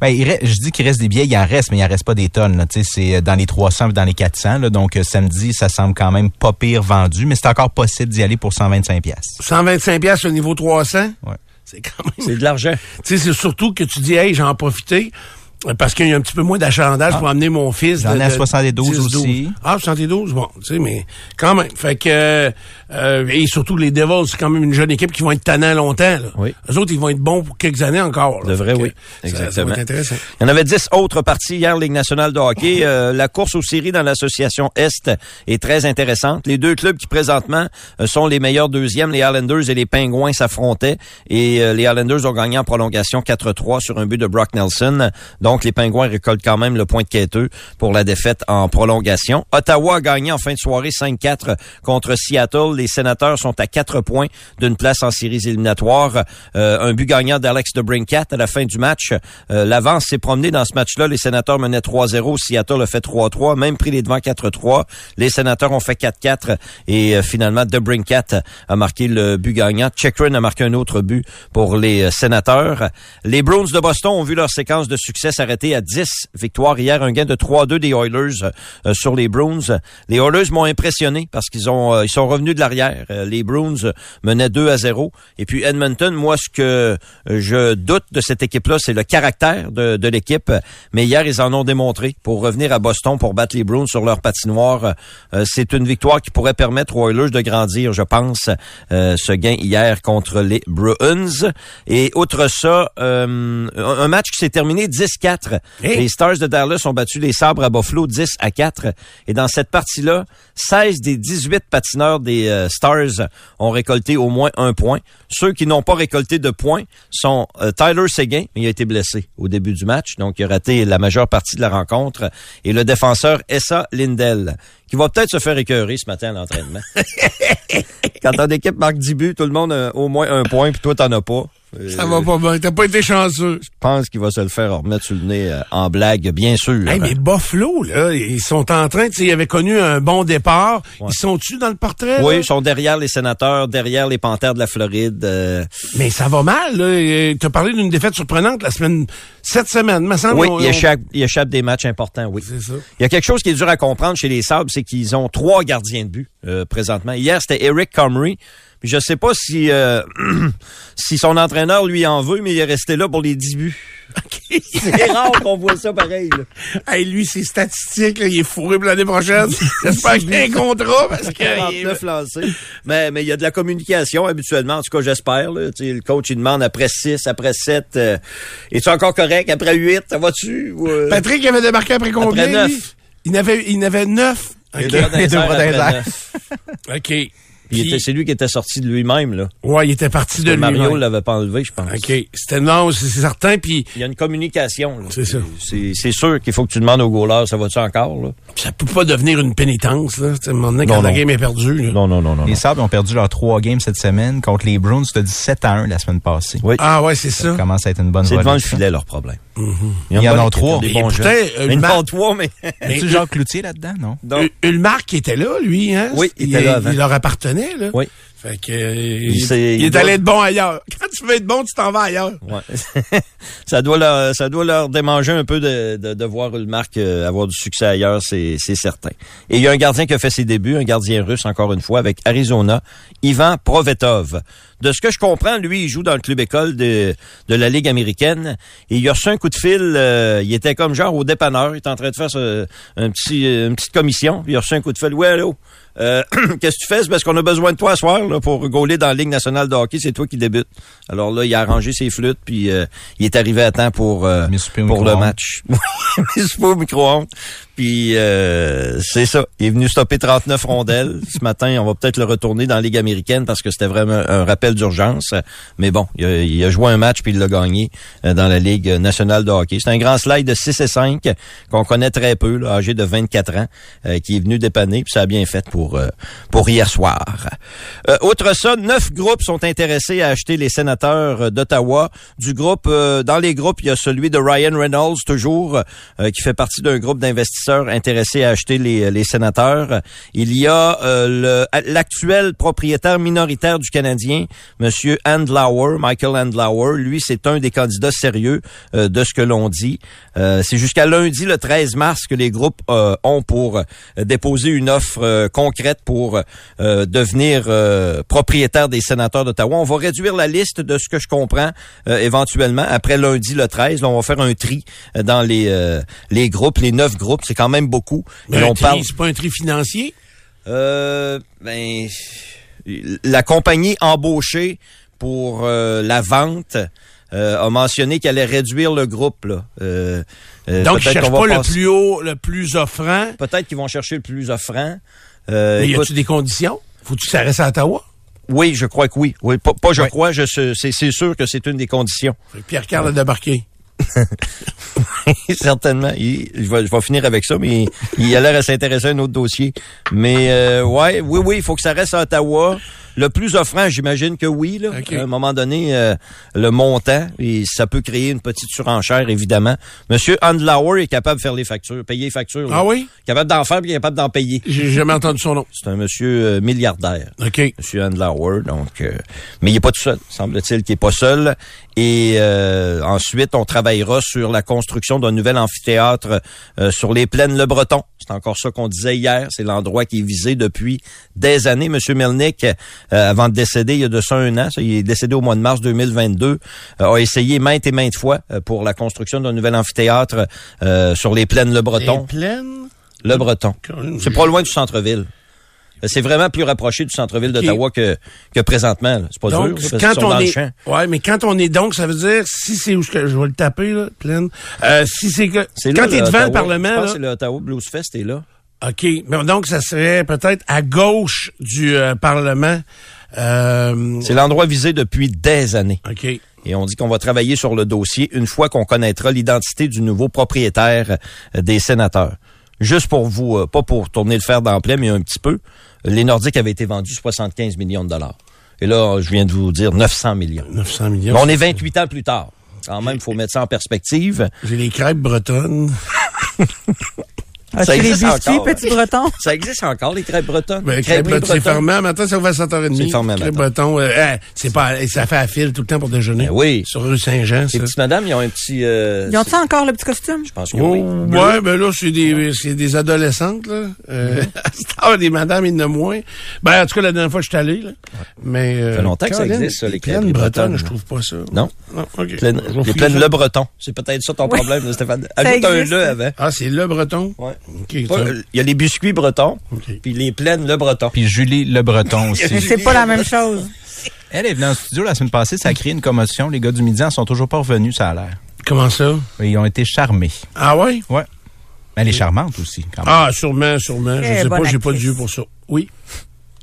Ben, il reste- je dis qu'il reste des billets, il en reste, mais il en reste pas des tonnes. là. Tu sais, C'est dans les 300 dans les 400. là. donc, euh, samedi, ça semble quand même pas pire vendu, mais c'est encore possible d'y aller pour 125 pièces. 125 pièces au niveau 300? Ouais. C'est quand même... C'est de l'argent. Tu sais, c'est surtout que tu dis, hey, j'en ai profité. euh, Parce qu'il y a un petit peu moins d'achalandage pour amener mon fils. J'en ai à de 72 10, 12. aussi. Ah, 72, bon, tu sais, mais quand même. Fait que, euh, et surtout les Devils, c'est quand même une jeune équipe qui vont être tannants longtemps. Là. Oui. Eux autres, ils vont être bons pour quelques années encore. là. De vrai, oui. ça- Ça, va Exactement. être intéressant. Il y en avait dix autres parties hier, Ligue nationale de hockey. Euh, la course aux séries dans l'association Est est très intéressante. Les deux clubs qui présentement euh, sont les meilleurs deuxièmes, les Islanders et les Pingouins s'affrontaient. Et euh, les Islanders ont gagné en prolongation 4-3 sur un but de Brock Nelson. Donc les Pingouins récoltent quand même le point de quêteux pour la défaite en prolongation. Ottawa a gagné en fin de soirée 5-4 contre Seattle. Les sénateurs sont à 4 points d'une place en séries éliminatoires. Euh, un but gagnant d'Alex de Brincat à la fin du match. Euh, L'avance s'est promenée dans ce match-là. Les sénateurs menaient 3-0. Seattle a fait 3-3, même pris les devants 4-3. Les sénateurs ont fait 4-4 et euh, finalement de Brincat a marqué le but gagnant. Chekrin a marqué un autre but pour les euh, sénateurs. Les Bruins de Boston ont vu leur séquence de succès s'arrêter à 10 victoires hier, un gain de 3-2 des Oilers euh, sur les Bruins. Les Oilers m'ont impressionné parce qu'ils ont euh, ils sont revenus de l'arrière. Euh, les Bruins menaient 2 à 0 et puis Edmonton, moi ce que euh, je doute de cette équipe-là, c'est le caractère de, de l'équipe, mais hier ils en ont démontré pour revenir à Boston pour battre les Bruins sur leur patinoire. Euh, c'est une victoire qui pourrait permettre aux Oilers de grandir, je pense, euh, ce gain hier contre les Bruins. Et outre ça, euh, un un match qui s'est terminé 10-4. Hey! Les Stars de Dallas ont battu les Sabres à Buffalo 10 à 4. Et dans cette partie-là, 16 des 18 patineurs des euh, Stars ont récolté au moins un point. Ceux qui n'ont pas récolté de points sont euh, Tyler Seguin, mais il a été blessé au début du match, donc il a raté la majeure partie de la rencontre, et le défenseur Essa Lindell, qui va peut-être se faire écœurer ce matin à l'entraînement. Quand ton équipe marque 10 buts, tout le monde a au moins un point, puis toi, t'en as pas. Ça va pas bien. T'as pas été chanceux. Je pense qu'il va se le faire remettre sur le nez euh, en blague, bien sûr. Hey, mais Buffalo, là, ils sont en train, tu sais, ils avaient connu un bon départ. Ils sont-tu dans le portrait? Oui, là? ils sont derrière les sénateurs, derrière les Panthères de la Floride. euh, Mais ça va mal, là. T'as parlé d'une défaite surprenante la semaine, cette semaine, me semble. oui, on- il on- échappe, il échappe des matchs importants, oui. C'est ça. Il y a quelque chose qui est dur à comprendre chez les Sabres, c'est qu'ils ont trois gardiens de but euh, présentement. Hier, c'était Eric Comrie. Puis je sais pas si euh, si son entraîneur lui en veut, mais il est resté là pour les 10 buts. Okay. c'est rare qu'on voit ça pareil. Là. Hey, lui, ses statistiques, il est fourré pour l'année prochaine. J'espère qu'il a un contrat parce que. mais mais il y a de la communication habituellement, en tout cas j'espère. Le coach il demande après 6, après 7. Euh, Es-tu encore correct? Après 8, ça va-tu? Euh, Patrick il avait débarqué après combien? Après 9. Il n'avait il n'avait 9 les deux OK. C'est lui qui était sorti de lui-même, là. Ouais, il était parti de lui-même. Mario l'avait pas enlevé, je pense. OK. C'était non, c'est certain. Il y a une communication. C'est ça. C'est sûr qu'il faut que tu demandes au goaler, ça va-tu encore, là? Ça peut pas devenir une pénitence, là. Tu sais, quand la game est perdue, là. Non, non, non, non. Les Sables ont perdu leurs trois games cette semaine contre les Bruins, tu as dit 7 à 1 la semaine passée. Oui. Ah ouais, c'est ça. Ça commence à être une bonne C'est devant le filet, leur problème. Il y en a trois. Des bons Mais Ils Marc- font trois, mais... Mais C'est Jacques Cloutier là-dedans, non? Donc, U- Ulmark qui était là, lui, hein? Oui, il était là avant. il leur appartenait, là. Oui. Fait que, euh, il, il il est doit- allé être bon ailleurs. Quand tu veux être bon, tu t'en vas ailleurs. Ouais. ça doit leur, ça doit leur démanger un peu de, de, de voir Ulmark euh, avoir du succès ailleurs, c'est, c'est certain. Et il y a un gardien qui a fait ses débuts, un gardien russe encore une fois avec Arizona, Ivan Provetov. De ce que je comprends, lui, il joue dans le club école de, de la Ligue américaine. Et il a reçu un coup de fil. euh, il était comme genre au dépanneur. Il était en train de faire ce- un petit, une petite commission. Puis il a reçu un coup de fil. Ouais, allô? Euh, Qu'est-ce que tu fais? C'est parce qu'on a besoin de toi à soir là, pour gauler dans la Ligue nationale de hockey. C'est toi qui débute. Alors là, il a arrangé ses flûtes. Puis euh, il est arrivé à temps pour, euh, pour le match. Souper au micro-ondes. Puis euh, c'est ça. Il est venu stopper 39 rondelles. Ce matin, on va peut-être le retourner dans la Ligue américaine parce que c'était vraiment un rappel d'urgence. Mais bon, il a, il a joué un match puis il l'a gagné euh, dans la Ligue nationale de hockey. C'est un grand slide de 6 et 5 qu'on connaît très peu, là, âgé de 24 ans, euh, qui est venu dépanner. Puis ça a bien fait pour, euh, pour hier soir. Euh, outre ça, neuf groupes sont intéressés à acheter les sénateurs euh, d'Ottawa. Du groupe, euh, dans les groupes, il y a celui de Ryan Reynolds, toujours, euh, qui fait partie d'un groupe d'investisseurs intéressés à acheter les, les sénateurs. Il y a euh, l'actuel propriétaire minoritaire du Canadien, Monsieur Andlauer, Michael Andlauer. Lui, c'est un des candidats sérieux euh, de ce que l'on dit. Euh, c'est jusqu'à lundi, le 13 mars, que les groupes euh, ont pour euh, déposer une offre euh, concrète pour euh, devenir euh, propriétaire des sénateurs d'Ottawa. On va réduire la liste de ce que je comprends euh, éventuellement après lundi le 13. Là, on va faire un tri euh, dans les euh, les groupes, les neuf groupes. C'est quand même beaucoup. Mais Et un on tri, parle. c'est pas un tri financier? Euh, ben, la compagnie embauchée pour euh, la vente euh, a mentionné qu'elle allait réduire le groupe. Là. Euh, Donc, ils peut-être cherchent pas le plus haut, le plus offrant. Peut-être qu'ils vont chercher le plus offrant. Mais y écoute, a-tu des conditions? Faut-tu que ça reste à Ottawa? oui, je crois que oui. oui pas, pas je crois, je c'est c'est sûr que c'est une des conditions. Fait que Pierre Carl a débarqué. Certainement. Je, vais, je vais finir avec ça, mais il, il a l'air à s'intéresser à un autre dossier. Mais euh, ouais, oui, oui, il faut que ça reste à Ottawa. Le plus offrant, j'imagine que oui. Là. OK. À un moment donné, euh, le montant, et ça peut créer une petite surenchère, évidemment. Monsieur Andlauer est capable de faire les factures, payer les factures. là. Ah oui? Capable d'en faire, puis capable d'en payer. J'ai jamais entendu son nom. C'est un monsieur euh, milliardaire. OK. Monsieur Andlauer, donc, euh, mais il est pas tout seul. Semble-t-il qu'il est pas seul. Et euh, ensuite, on travaillera sur la construction d'un nouvel amphithéâtre euh, sur les plaines Le Breton. C'est encore ça qu'on disait hier. C'est l'endroit qui est visé depuis des années. Monsieur Melnick, euh, avant de décéder, il y a de ça un an, ça, il est décédé au mois de mars 2022, euh, a essayé maintes et maintes fois euh, pour la construction d'un nouvel amphithéâtre euh, sur les plaines Le Breton. Les plaines? Le Breton. C'est pas loin du centre-ville. C'est vraiment plus rapproché du centre-ville d'Ottawa que, que présentement. C'est pas Donc, dur, parce quand on est, ouais, mais quand on est donc, ça veut dire, si c'est où je, je vais le taper, là, pleine. Euh, si c'est que, quand t'es devant le. Parlement, Je pense là, que c'est le Ottawa Blues Fest est là. OK. Donc, ça serait peut-être à gauche du euh, Parlement. Euh, C'est l'endroit visé depuis des années. OK. Et on dit qu'on va travailler sur le dossier une fois qu'on connaîtra l'identité du nouveau propriétaire euh, des sénateurs. Juste pour vous, euh, pas pour tourner le fer d'emblée, mais un petit peu. Les Nordiques avaient été vendus 75 millions de dollars. Et là, je viens de vous dire 900 millions. 900 millions. Mais on est 28 ans plus tard. Quand même, il faut mettre ça en perspective. J'ai les crêpes bretonnes. As-tu les existe biscuits, encore. petit breton? Ça existe encore, les crêpes bretonnes? Ben, crêpes bretonnes, c'est fermé. Maintenant, ça ouvre à 7h30. C'est fermé Crêpes bretonnes, euh, hein, c'est pas, ça fait à fil tout le temps pour déjeuner. Ben oui. Sur rue Saint-Jean, ça. Les petites madames, ils ont un petit... euh, Ils ont-tu encore le petit costume? Je pense que Oh, oui. ouais, ben là, c'est des, c'est des adolescentes, là. Euh, Mm-hmm. à cette heure, des madames, il y en a moins. Ben, en tout cas, la dernière fois, je suis allé, là. Mais, euh, Ça fait longtemps que ça existe, ça, les crêperies bretonnes, je trouve pas ça. Non? Non, OK. Pleine- les ça. Le Breton. C'est peut-être ça ton problème, Stéphane. Ça Ajoute un le avant. Ah, c'est le breton? Ouais. Pas- euh, Il y a les biscuits bretons, puis les plaines Le Breton. Puis Julie Le Breton aussi. C'est pas la même chose. Elle est venue en studio la semaine passée, ça a créé une commotion. Les gars du midi en sont toujours pas revenus, ça a l'air. Comment ça? Ils ont été charmés. Ah ouais? Ouais. Mais elle est charmante aussi, quand même. Ah, sûrement, sûrement. Je sais pas, j'ai pas actrice. d'yeux pour ça. Oui.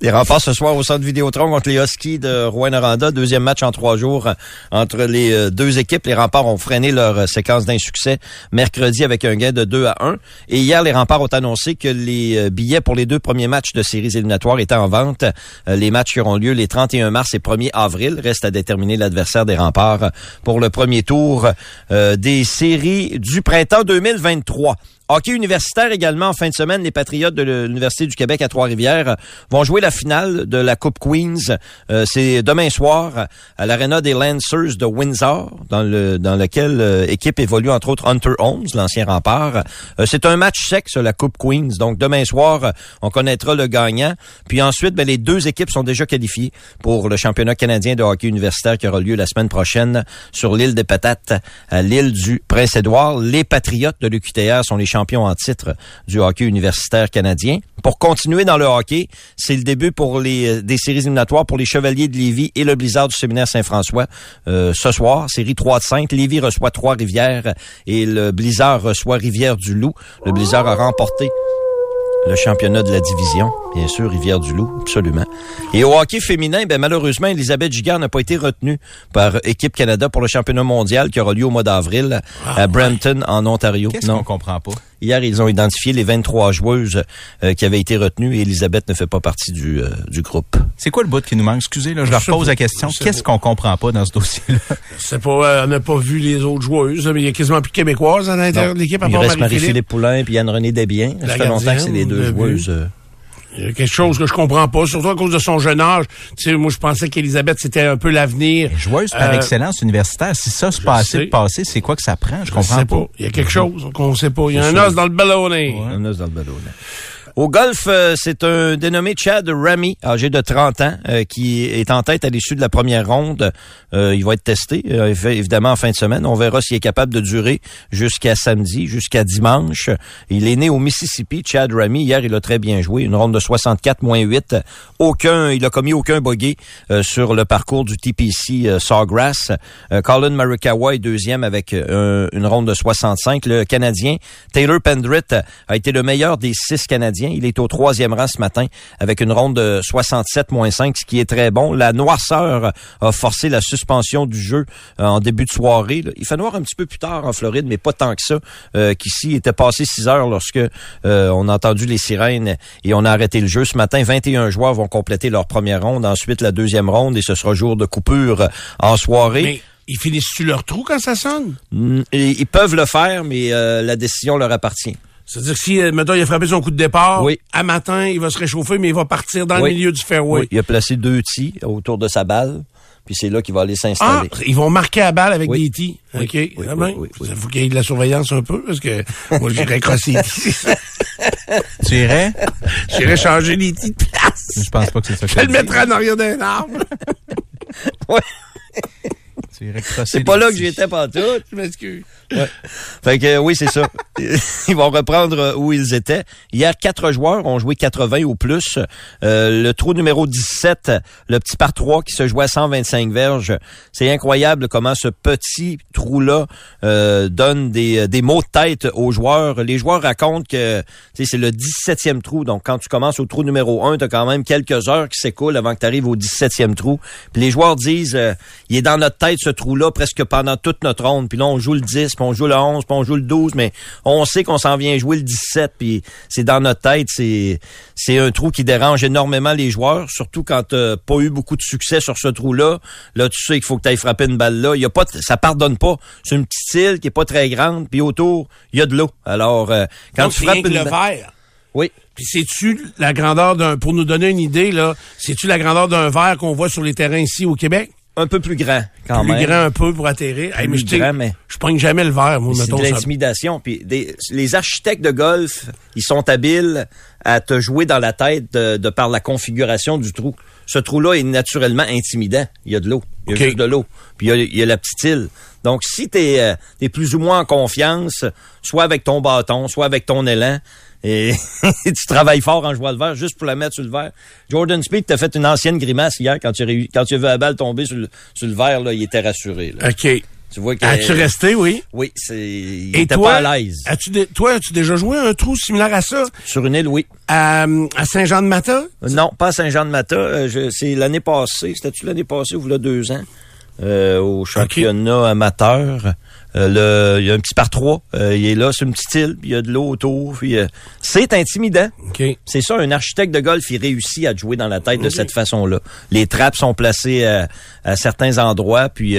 Les remparts ce soir au centre Vidéotron contre les Huskies de Rouen-Noranda. Deuxième match en trois jours entre les euh, deux équipes. Les remparts ont freiné leur euh, séquence d'insuccès mercredi avec un gain de 2 à 1. Et hier, les remparts ont annoncé que les euh, billets pour les deux premiers matchs de séries éliminatoires étaient en vente. Les matchs qui auront lieu les 31 mars et 1er avril. Reste à déterminer l'adversaire des remparts pour le premier tour des séries du printemps 2023. Hockey universitaire également en fin de semaine, les Patriotes de l'Université du Québec à Trois-Rivières euh, vont jouer la finale de la Coupe Queens. Euh, c'est demain soir à l'Arena des Lancers de Windsor, dans le dans lequel euh, équipe évolue entre autres Hunter Holmes, l'ancien rempart. c'est un match sec sur la Coupe Queens. Donc demain soir, on connaîtra le gagnant. Puis ensuite, ben, les deux équipes sont déjà qualifiées pour le championnat canadien de hockey universitaire qui aura lieu la semaine prochaine sur l'île des Patates, à l'île du Prince-Édouard. Les Patriotes de l'UQTR sont les champions champion en titre du hockey universitaire canadien. Pour continuer dans le hockey, c'est le début pour les euh, des séries éliminatoires pour les Chevaliers de Lévis et le Blizzard du Séminaire Saint-François. Euh, ce soir, série 3 de 5, Lévis reçoit Trois-Rivières et le Blizzard reçoit Rivière-du-Loup. Le Blizzard a remporté le championnat de la division, bien sûr, Rivière-du-Loup, absolument. Et au hockey féminin, ben malheureusement, Elisabeth Giguère n'a pas été retenue par Équipe Canada pour le championnat mondial qui aura lieu au mois d'avril à Brampton, en Ontario. Qu'est-ce qu'on comprend pas? Hier, ils ont identifié les 23 joueuses euh, qui avaient été retenues et Elisabeth ne fait pas partie du, euh, du groupe. C'est quoi le bout qui nous manque? Excusez, là, je leur pose la question. Qu'est-ce qu'on comprend pas dans ce dossier-là? C'est pas, euh, on n'a pas vu les autres joueuses, mais il y a quasiment plus de Québécoises à l'intérieur de l'équipe. Il reste Marie-Philippe Poulain puis Anne-Renée Desbiens. Ça fait longtemps que c'est les deux joueuses. Il y a quelque chose que je comprends pas, surtout à cause de son jeune âge. Tu sais, moi, je pensais qu'Elisabeth, c'était un peu l'avenir. Joueuse par excellence universitaire. Si ça se passait, passé, c'est quoi que ça prend? Je comprends pas. Il y a quelque chose qu'on sait pas. Il y a un os dans le ballonnet. Un os dans le ballonnet. Au golf, euh, c'est un dénommé Chad Ramy, âgé de 30 ans, euh, qui est en tête à l'issue de la première ronde. Euh, il va être testé, évidemment, en fin de semaine. On verra s'il est capable de durer jusqu'à samedi, jusqu'à dimanche. Il est né au Mississippi, Chad Ramy. Hier, il a très bien joué. Une ronde de 64 moins 8. Aucun, il a commis aucun bogey sur le parcours du TPC Sawgrass. Colin Marikawa est deuxième avec une ronde de 65. Le Canadien, Taylor Pendrit, a été le meilleur des six Canadiens il est au troisième rang ce matin avec une ronde de 67-5, ce qui est très bon. La noirceur a forcé la suspension du jeu euh, en début de soirée. Il fait noir un petit peu plus tard en Floride, mais pas tant que ça. Euh, Qu'ici, il était passé 6 heures lorsque euh, on a entendu les sirènes et on a arrêté le jeu. Ce matin, 21 joueurs vont compléter leur première ronde, ensuite la deuxième ronde et ce sera jour de coupure en soirée. Mais... Ils finissent-tu leur trou quand ça sonne? Ils peuvent le faire, mais la décision leur appartient. C'est-à-dire que si, euh, maintenant, il a frappé son coup de départ, oui. à matin, il va se réchauffer, mais il va partir dans le milieu du fairway. Oui. Il a placé deux tis autour de sa balle, puis c'est là qu'il va aller s'installer. Ah, ils vont marquer la balle avec des tis. OK. Ah ben, il faut qu'il y ait de la surveillance un peu, parce que moi, j'irais crosser les tis. tu irais? J'irais changer les tis de place. Je pense pas que c'est ça que Je le mettrais en arrière d'un arbre. ouais. C'est pas là que j'étais pas tout. Je m'excuse. Fait que oui, c'est ça. ils vont reprendre où ils étaient. Hier, quatre joueurs ont joué 80 ou plus. Euh, le trou numéro 17, le petit par 3 qui se jouait à 125 verges. C'est incroyable comment ce petit trou-là euh, donne des, des mots de tête aux joueurs. Les joueurs racontent que c'est le 17e trou. Donc, quand tu commences au trou numéro 1, tu as quand même quelques heures qui s'écoulent avant que tu arrives au 17e trou. Puis les joueurs disent, euh, il est dans notre tête ce trou-là presque pendant toute notre ronde. Puis là, on joue le 10, puis on joue le 11, puis on joue le 12, mais on sait qu'on s'en vient jouer le 17, puis c'est dans notre tête. C'est c'est un trou qui dérange énormément les joueurs, surtout quand t'as pas eu beaucoup de succès sur ce trou-là. Là, tu sais qu'il faut que tu ailles frapper une balle là. Il y a pas, ça pardonne pas. C'est une petite île qui est pas très grande, puis autour, il y a de l'eau. Alors, euh, quand tu frappes une le verre. Oui. Puis c'est-tu la grandeur d'un, pour nous donner une idée, là, c'est-tu la grandeur d'un verre qu'on voit sur les terrains ici au Québec? Un peu plus grand quand même. Plus grand un peu pour atterrir. mais je, grand, mais je prends jamais le verre, moi, C'est de l'intimidation. Puis les architectes de golf, ils sont habiles à te jouer dans la tête de, par la configuration du trou. Ce trou-là est naturellement intimidant. Il y a de l'eau. Il y a juste de l'eau. Puis il y, a, la petite île. Donc, si tu es, euh, es, plus ou moins en confiance, soit avec ton bâton, soit avec ton élan, et tu travailles fort en jouant le verre juste pour la mettre sur le verre. Jordan Speed t'a fait une ancienne grimace hier quand tu, as, quand tu as vu la balle tomber sur le, sur le verre, là, il était rassuré. Là. OK. Tu vois que, As-tu resté, oui? Oui, c'est. Il était pas à l'aise. As-tu toi, as-tu déjà joué un trou similaire à ça? Sur une île, oui. À, à Saint-Jean-de-Mata? Non, pas à Saint-Jean-de-Mata. Euh, c'est l'année passée. C'était-tu l'année passée ou là deux ans? Euh, au championnat amateur. Euh, il y a un petit par trois. Euh, il est là sur une petite île, puis il y a de l'eau autour. Puis, euh, c'est intimidant. C'est ça, un architecte de golf, il réussit à jouer dans la tête de cette façon-là. Les trappes sont placées à, certains endroits, puis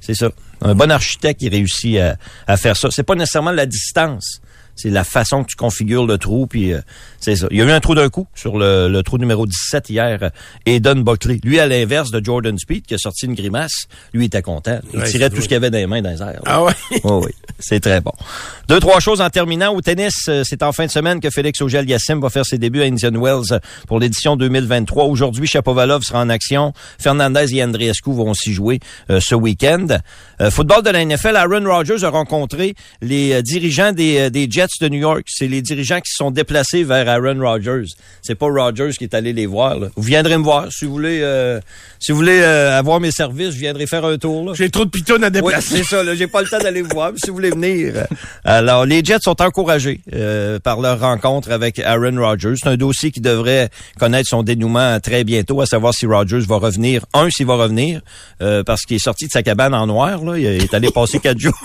c'est ça. Un bon architecte, il réussit à, à faire ça. C'est pas nécessairement la distance C'est la façon que tu configures le trou, puis euh, c'est ça. Il y a eu un trou d'un coup sur le, le trou numéro 17 hier, euh, Eden Buckley. Lui, à l'inverse de Jordan Speed, qui a sorti une grimace, lui, était content. Il Ouais, tirait tout ce qu'il y avait dans les mains dans les airs. là. Ah ouais? Oui, oui. C'est très bon. Deux, trois choses en terminant. Au tennis, euh, c'est en fin de semaine que Félix Auger-Aliassime va faire ses débuts à Indian Wells pour l'édition 2023. Aujourd'hui, Chapovalov sera en action. Fernandez et Andreescu vont s'y jouer euh, ce week-end. Euh, football de la NFL, Aaron Rodgers a rencontré les euh, dirigeants des, euh, des Jets de New York. C'est les dirigeants qui se sont déplacés vers Aaron Rodgers. C'est pas Rodgers qui est allé les voir. là. Vous viendrez me voir si vous voulez. euh, si vous voulez euh, avoir mes services, je viendrai faire un tour. J'ai trop de pitons à Oui, déplacer. c'est ça. J'ai pas le temps d'aller vous voir. mais Si vous voulez venir. Alors, les Jets sont encouragés euh, par leur rencontre avec Aaron Rodgers. C'est un dossier qui devrait connaître son dénouement très bientôt, à savoir si Rodgers va revenir. Un, s'il va revenir, euh, parce qu'il est sorti de sa cabane en noir. Là, il est allé passer quatre jours,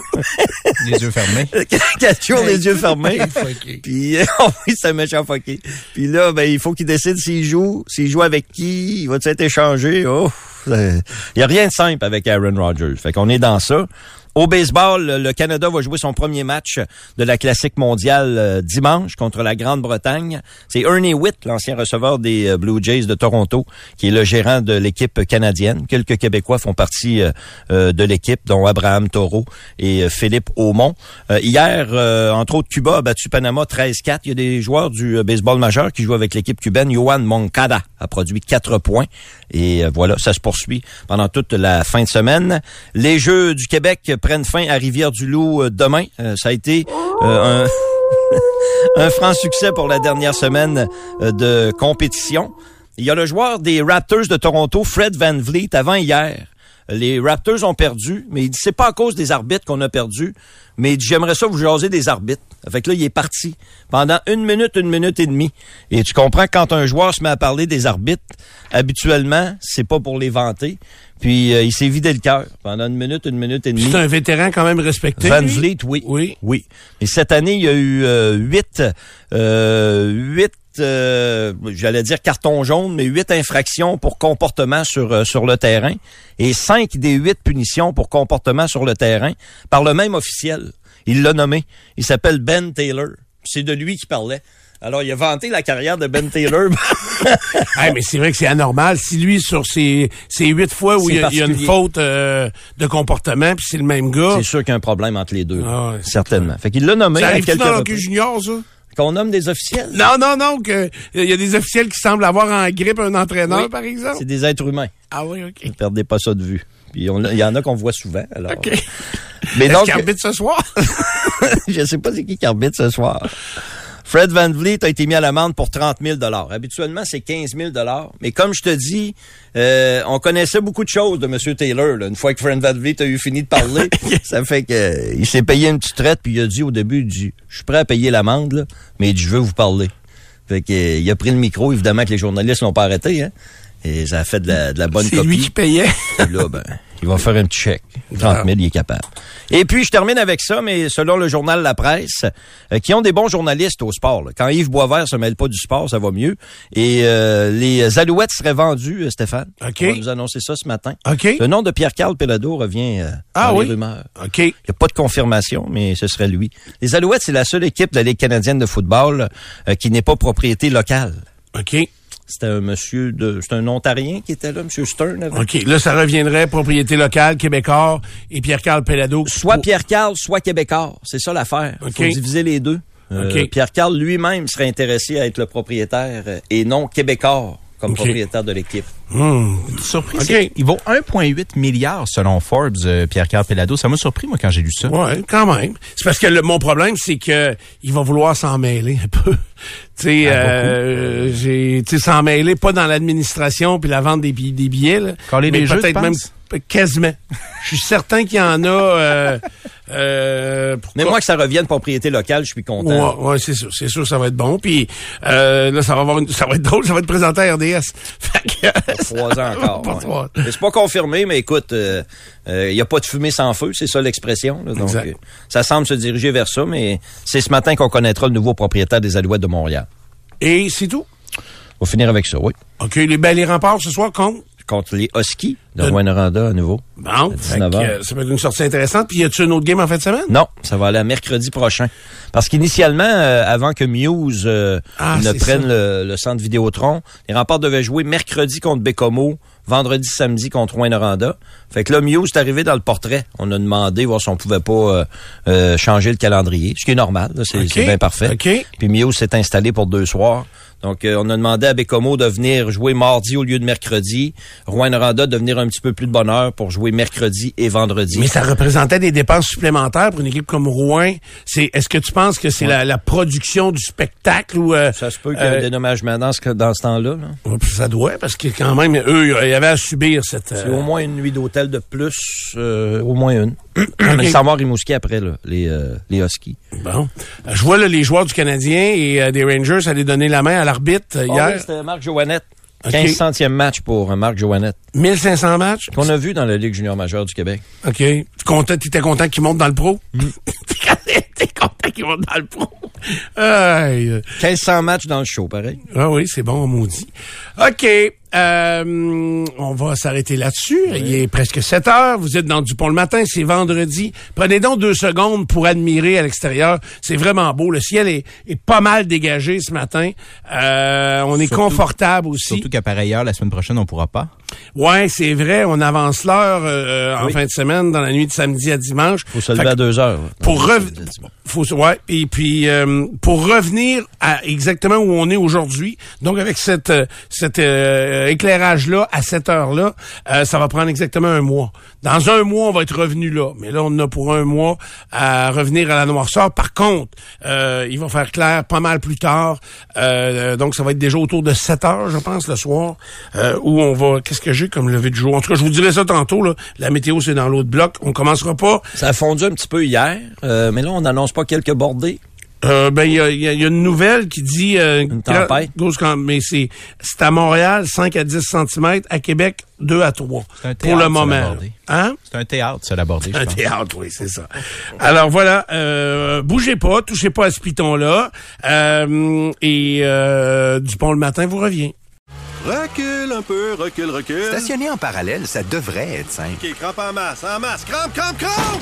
Les yeux fermés. quatre jours les yeux fermés. Fucké. Puis oh oui, c'est un méchant fucké. Puis là, ben il faut qu'il décide s'il joue, s'il joue avec qui, il va être échangé? Oh, il y a rien de simple avec Aaron Rodgers. Fait qu'on est dans ça. Au baseball, le Canada va jouer son premier match de la Classique mondiale euh, dimanche contre la Grande-Bretagne. C'est Ernie Witt, l'ancien receveur des euh, Blue Jays de Toronto, qui est le gérant de l'équipe canadienne. Quelques Québécois font partie euh, de l'équipe, dont Abraham Taureau et Philippe Aumont. Hier, entre autres, Cuba a battu Panama 13-4. Il y a des joueurs du baseball majeur qui jouent avec l'équipe cubaine. Johan Moncada a produit 4 points. Et voilà, ça se poursuit pendant toute la fin de semaine. Les Jeux du Québec prennent fin à Rivière-du-Loup euh, demain. Euh, ça a été euh, un... franc succès pour la dernière semaine de compétition. Il y a le joueur des Raptors de Toronto, Fred Van Vliet, avant hier. Les Raptors ont perdu, mais il dit c'est pas à cause des arbitres qu'on a perdu, mais il dit j'aimerais ça vous jaser des arbitres. Fait que là, il est parti pendant une minute, une minute et demie. Et tu comprends quand un joueur se met à parler des arbitres, habituellement, c'est pas pour les vanter. Puis euh, il s'est vidé le cœur pendant une minute, une minute et demie. C'est un vétéran quand même respecté. Van. Vliet, oui. Oui. Oui. Et cette année, il y a eu euh, huit, euh, huit, euh, j'allais dire cartons jaunes, mais huit infractions pour comportement sur euh, sur le terrain et cinq des huit punitions pour comportement sur le terrain par le même officiel. Il l'a nommé. Il s'appelle Ben Taylor. C'est de lui qui parlait. Alors, il a vanté la carrière de Ben Taylor. Hey, mais c'est vrai que c'est anormal. Si lui, sur ces, huit fois où il y, a, il y a une faute euh, de comportement, puis c'est le même gars, C'est sûr qu'il y a un problème entre les deux. Ah ouais, certainement. Fait qu'il l'a nommé ça arrive dans le junior, ça? Qu'on nomme des officiels? Non, non, non, que il y a des officiels qui semblent avoir en grippe un entraîneur, Oui. par exemple. C'est des êtres humains. Ah oui, OK. Ne perdez pas ça de vue. Puis il y en a qu'on voit souvent. Alors. OK. Mais donc, qu'il arbitre ce soir? je sais pas c'est qui qui arbitre ce soir. Fred Van Vliet a été mis à l'amende pour 30 000 Habituellement, c'est 15 000 Mais comme je te dis, euh, on connaissait beaucoup de choses de M. Taylor. là. Une fois que Fred Van Vliet a eu fini de parler, ça fait que euh, il s'est payé une petite traite, puis il a dit au début, je suis prêt à payer l'amende, là, mais je veux vous parler. Fait que, euh, il a pris le micro, évidemment que les journalistes l'ont pas arrêté, hein. Et ça a fait de la, de la bonne C'est copie. lui qui payait. Là, ben, il va faire un petit chèque. 30 000, il est capable. Et puis, je termine avec ça, mais selon le journal La Presse, euh, qui ont des bons journalistes au sport. là. Quand Yves Boisvert se mêle pas du sport, ça va mieux. Et euh, les Alouettes seraient vendues, euh, Stéphane. OK. On va nous annoncer ça ce matin. OK. Le nom de Pierre-Carl Pelado revient euh, Ah dans oui? les rumeurs. OK. Il n'y a pas de confirmation, mais ce serait lui. Les Alouettes, c'est la seule équipe de la Ligue canadienne de football qui n'est pas propriété locale. OK. C'était un monsieur de... C'est un Ontarien qui était là, monsieur Stern. OK. Là, ça reviendrait propriété locale, québécois et Pierre-Carl Pelado. soit Pierre Carl, soit Québécois. C'est ça l'affaire. Il faut diviser les deux. Euh, OK. Pierre Carl lui-même serait intéressé à être le propriétaire et non Québécois comme propriétaire de l'équipe. Hum. Surpris. OK. c'est- Il vaut 1,8 milliard selon Forbes, euh, Pierre-Carl Pelado. Ça m'a surpris, moi, quand j'ai lu ça. Ouais, quand même. C'est parce que le- mon problème, c'est que il va vouloir s'en mêler un peu. Tu sais, Ah, euh, j'ai, tu sais, s'en mêler pas dans l'administration puis la vente des, bi- des billets, là, mais des jeux, tu peut-être même penses? Quasiment. Je suis certain qu'il y en a. Euh, euh, Mais moi que ça revienne propriété locale, je suis content. Ouais, ouais, c'est sûr, c'est sûr, ça va être bon. Puis euh, là, ça va avoir, une- ça va être drôle, ça va être présenté à RDS. Fait que- Trois ans encore. Pas ouais. trois. C'est pas confirmé, mais écoute, il n'y a pas de fumée sans feu, c'est ça l'expression. là. Donc, Exact. euh, ça semble se diriger vers ça, mais c'est ce matin qu'on connaîtra le nouveau propriétaire des Alouettes de Montréal. Et c'est tout? On va finir avec ça, oui. OK, les, ben, les remparts ce soir comptent. Contre les Huskies de De- Rwanda à nouveau. Bon, À fait 19 que, heures. euh, ça va être une sortie intéressante. Puis y a-tu une autre game en fin de semaine? Non, ça va aller à mercredi prochain. Parce qu'initialement, euh, avant que Muse euh, Ah, ne c'est prenne le, le centre Vidéotron, les remparts devaient jouer mercredi contre Bécomo, vendredi, samedi contre Rwanda. Fait que là, Muse est arrivé dans le portrait. On a demandé voir si on pouvait pas euh, euh, changer le calendrier, ce qui est normal. C'est c'est bien parfait. Puis Muse s'est installé pour deux soirs. Donc, euh, on a demandé à Bécomo de venir jouer mardi au lieu de mercredi. Rwanda de venir un petit peu plus de bonne heure pour jouer mercredi et vendredi. Mais ça représentait des dépenses supplémentaires pour une équipe comme Rouen. C'est, est-ce que tu penses que c'est la, la production du spectacle ou euh, ça se peut qu'il y ait euh, un dédommagement dans ce, dans ce temps-là. là. ça doit parce que quand même eux ils avaient à subir cette. C'est euh, au moins une nuit d'hôtel de plus, euh, au moins une. S'en vont à Rimouski après, là, les, euh, les Huskies. Bon, Euh, je vois là, les joueurs du Canadien et euh, des Rangers aller donner la main à l'arbitre Ah hier. oui, c'était Marc Joannette. OK. 15 centième match pour euh, Marc Joannette. 1500 matchs? Qu'on a vu dans la Ligue junior majeure du Québec. OK. Tu content, t'étais content qu'il monte dans le pro? Mm. T'es content qu'il monte dans le pro? Aïe. 1500 matchs dans le show, pareil. Ah oui, c'est bon, maudit. OK. Euh, on va s'arrêter là-dessus. Il est presque 7 heures. Vous êtes dans Dupont le matin. C'est vendredi. Prenez donc deux secondes pour admirer à l'extérieur. C'est vraiment beau. Le ciel est, est pas mal dégagé ce matin. Euh, on est Surtout- confortable aussi. Surtout qu'à pareille heure, la semaine prochaine, on pourra pas. Ouais, c'est vrai. On avance l'heure euh, en Oui. fin de semaine, dans la nuit de samedi à dimanche. Faut se lever à deux heures. pour rev-. Faut ouais et puis euh, pour revenir à exactement où on est aujourd'hui donc avec cette euh, cet euh, éclairage là à cette heure là ça va prendre exactement un mois. Dans un mois on va être revenu là mais là on a pour un mois à revenir à la noirceur. Par contre euh, il va faire clair pas mal plus tard Euh, donc ça va être déjà autour de 7 heures je pense le soir euh, où on va qu'est-ce que j'ai comme lever de jour? En tout cas je vous dirai ça tantôt là. La météo c'est dans l'autre bloc. On commencera pas Ça a fondu un petit peu hier, euh, mais là, on pas quelques bordées? Euh, ben il y a, il y a- il y a une nouvelle qui dit euh, Une tempête. mais c'est c'est à Montréal 5 à 10 cm, à Québec 2 à 3 C'est un pour théâtre, le moment. l'abordé. Hein? C'est un théâtre, ça, l'aborder, je un pense. théâtre, oui, c'est ça. Alors voilà, euh, bougez pas, touchez pas à ce piton-là. Euh, et euh, Dupont le matin vous revient. Recule un peu, recule, recule. Stationner en parallèle, ça devrait être simple. OK, crampe en masse, en masse, crampe, crampe, crampe!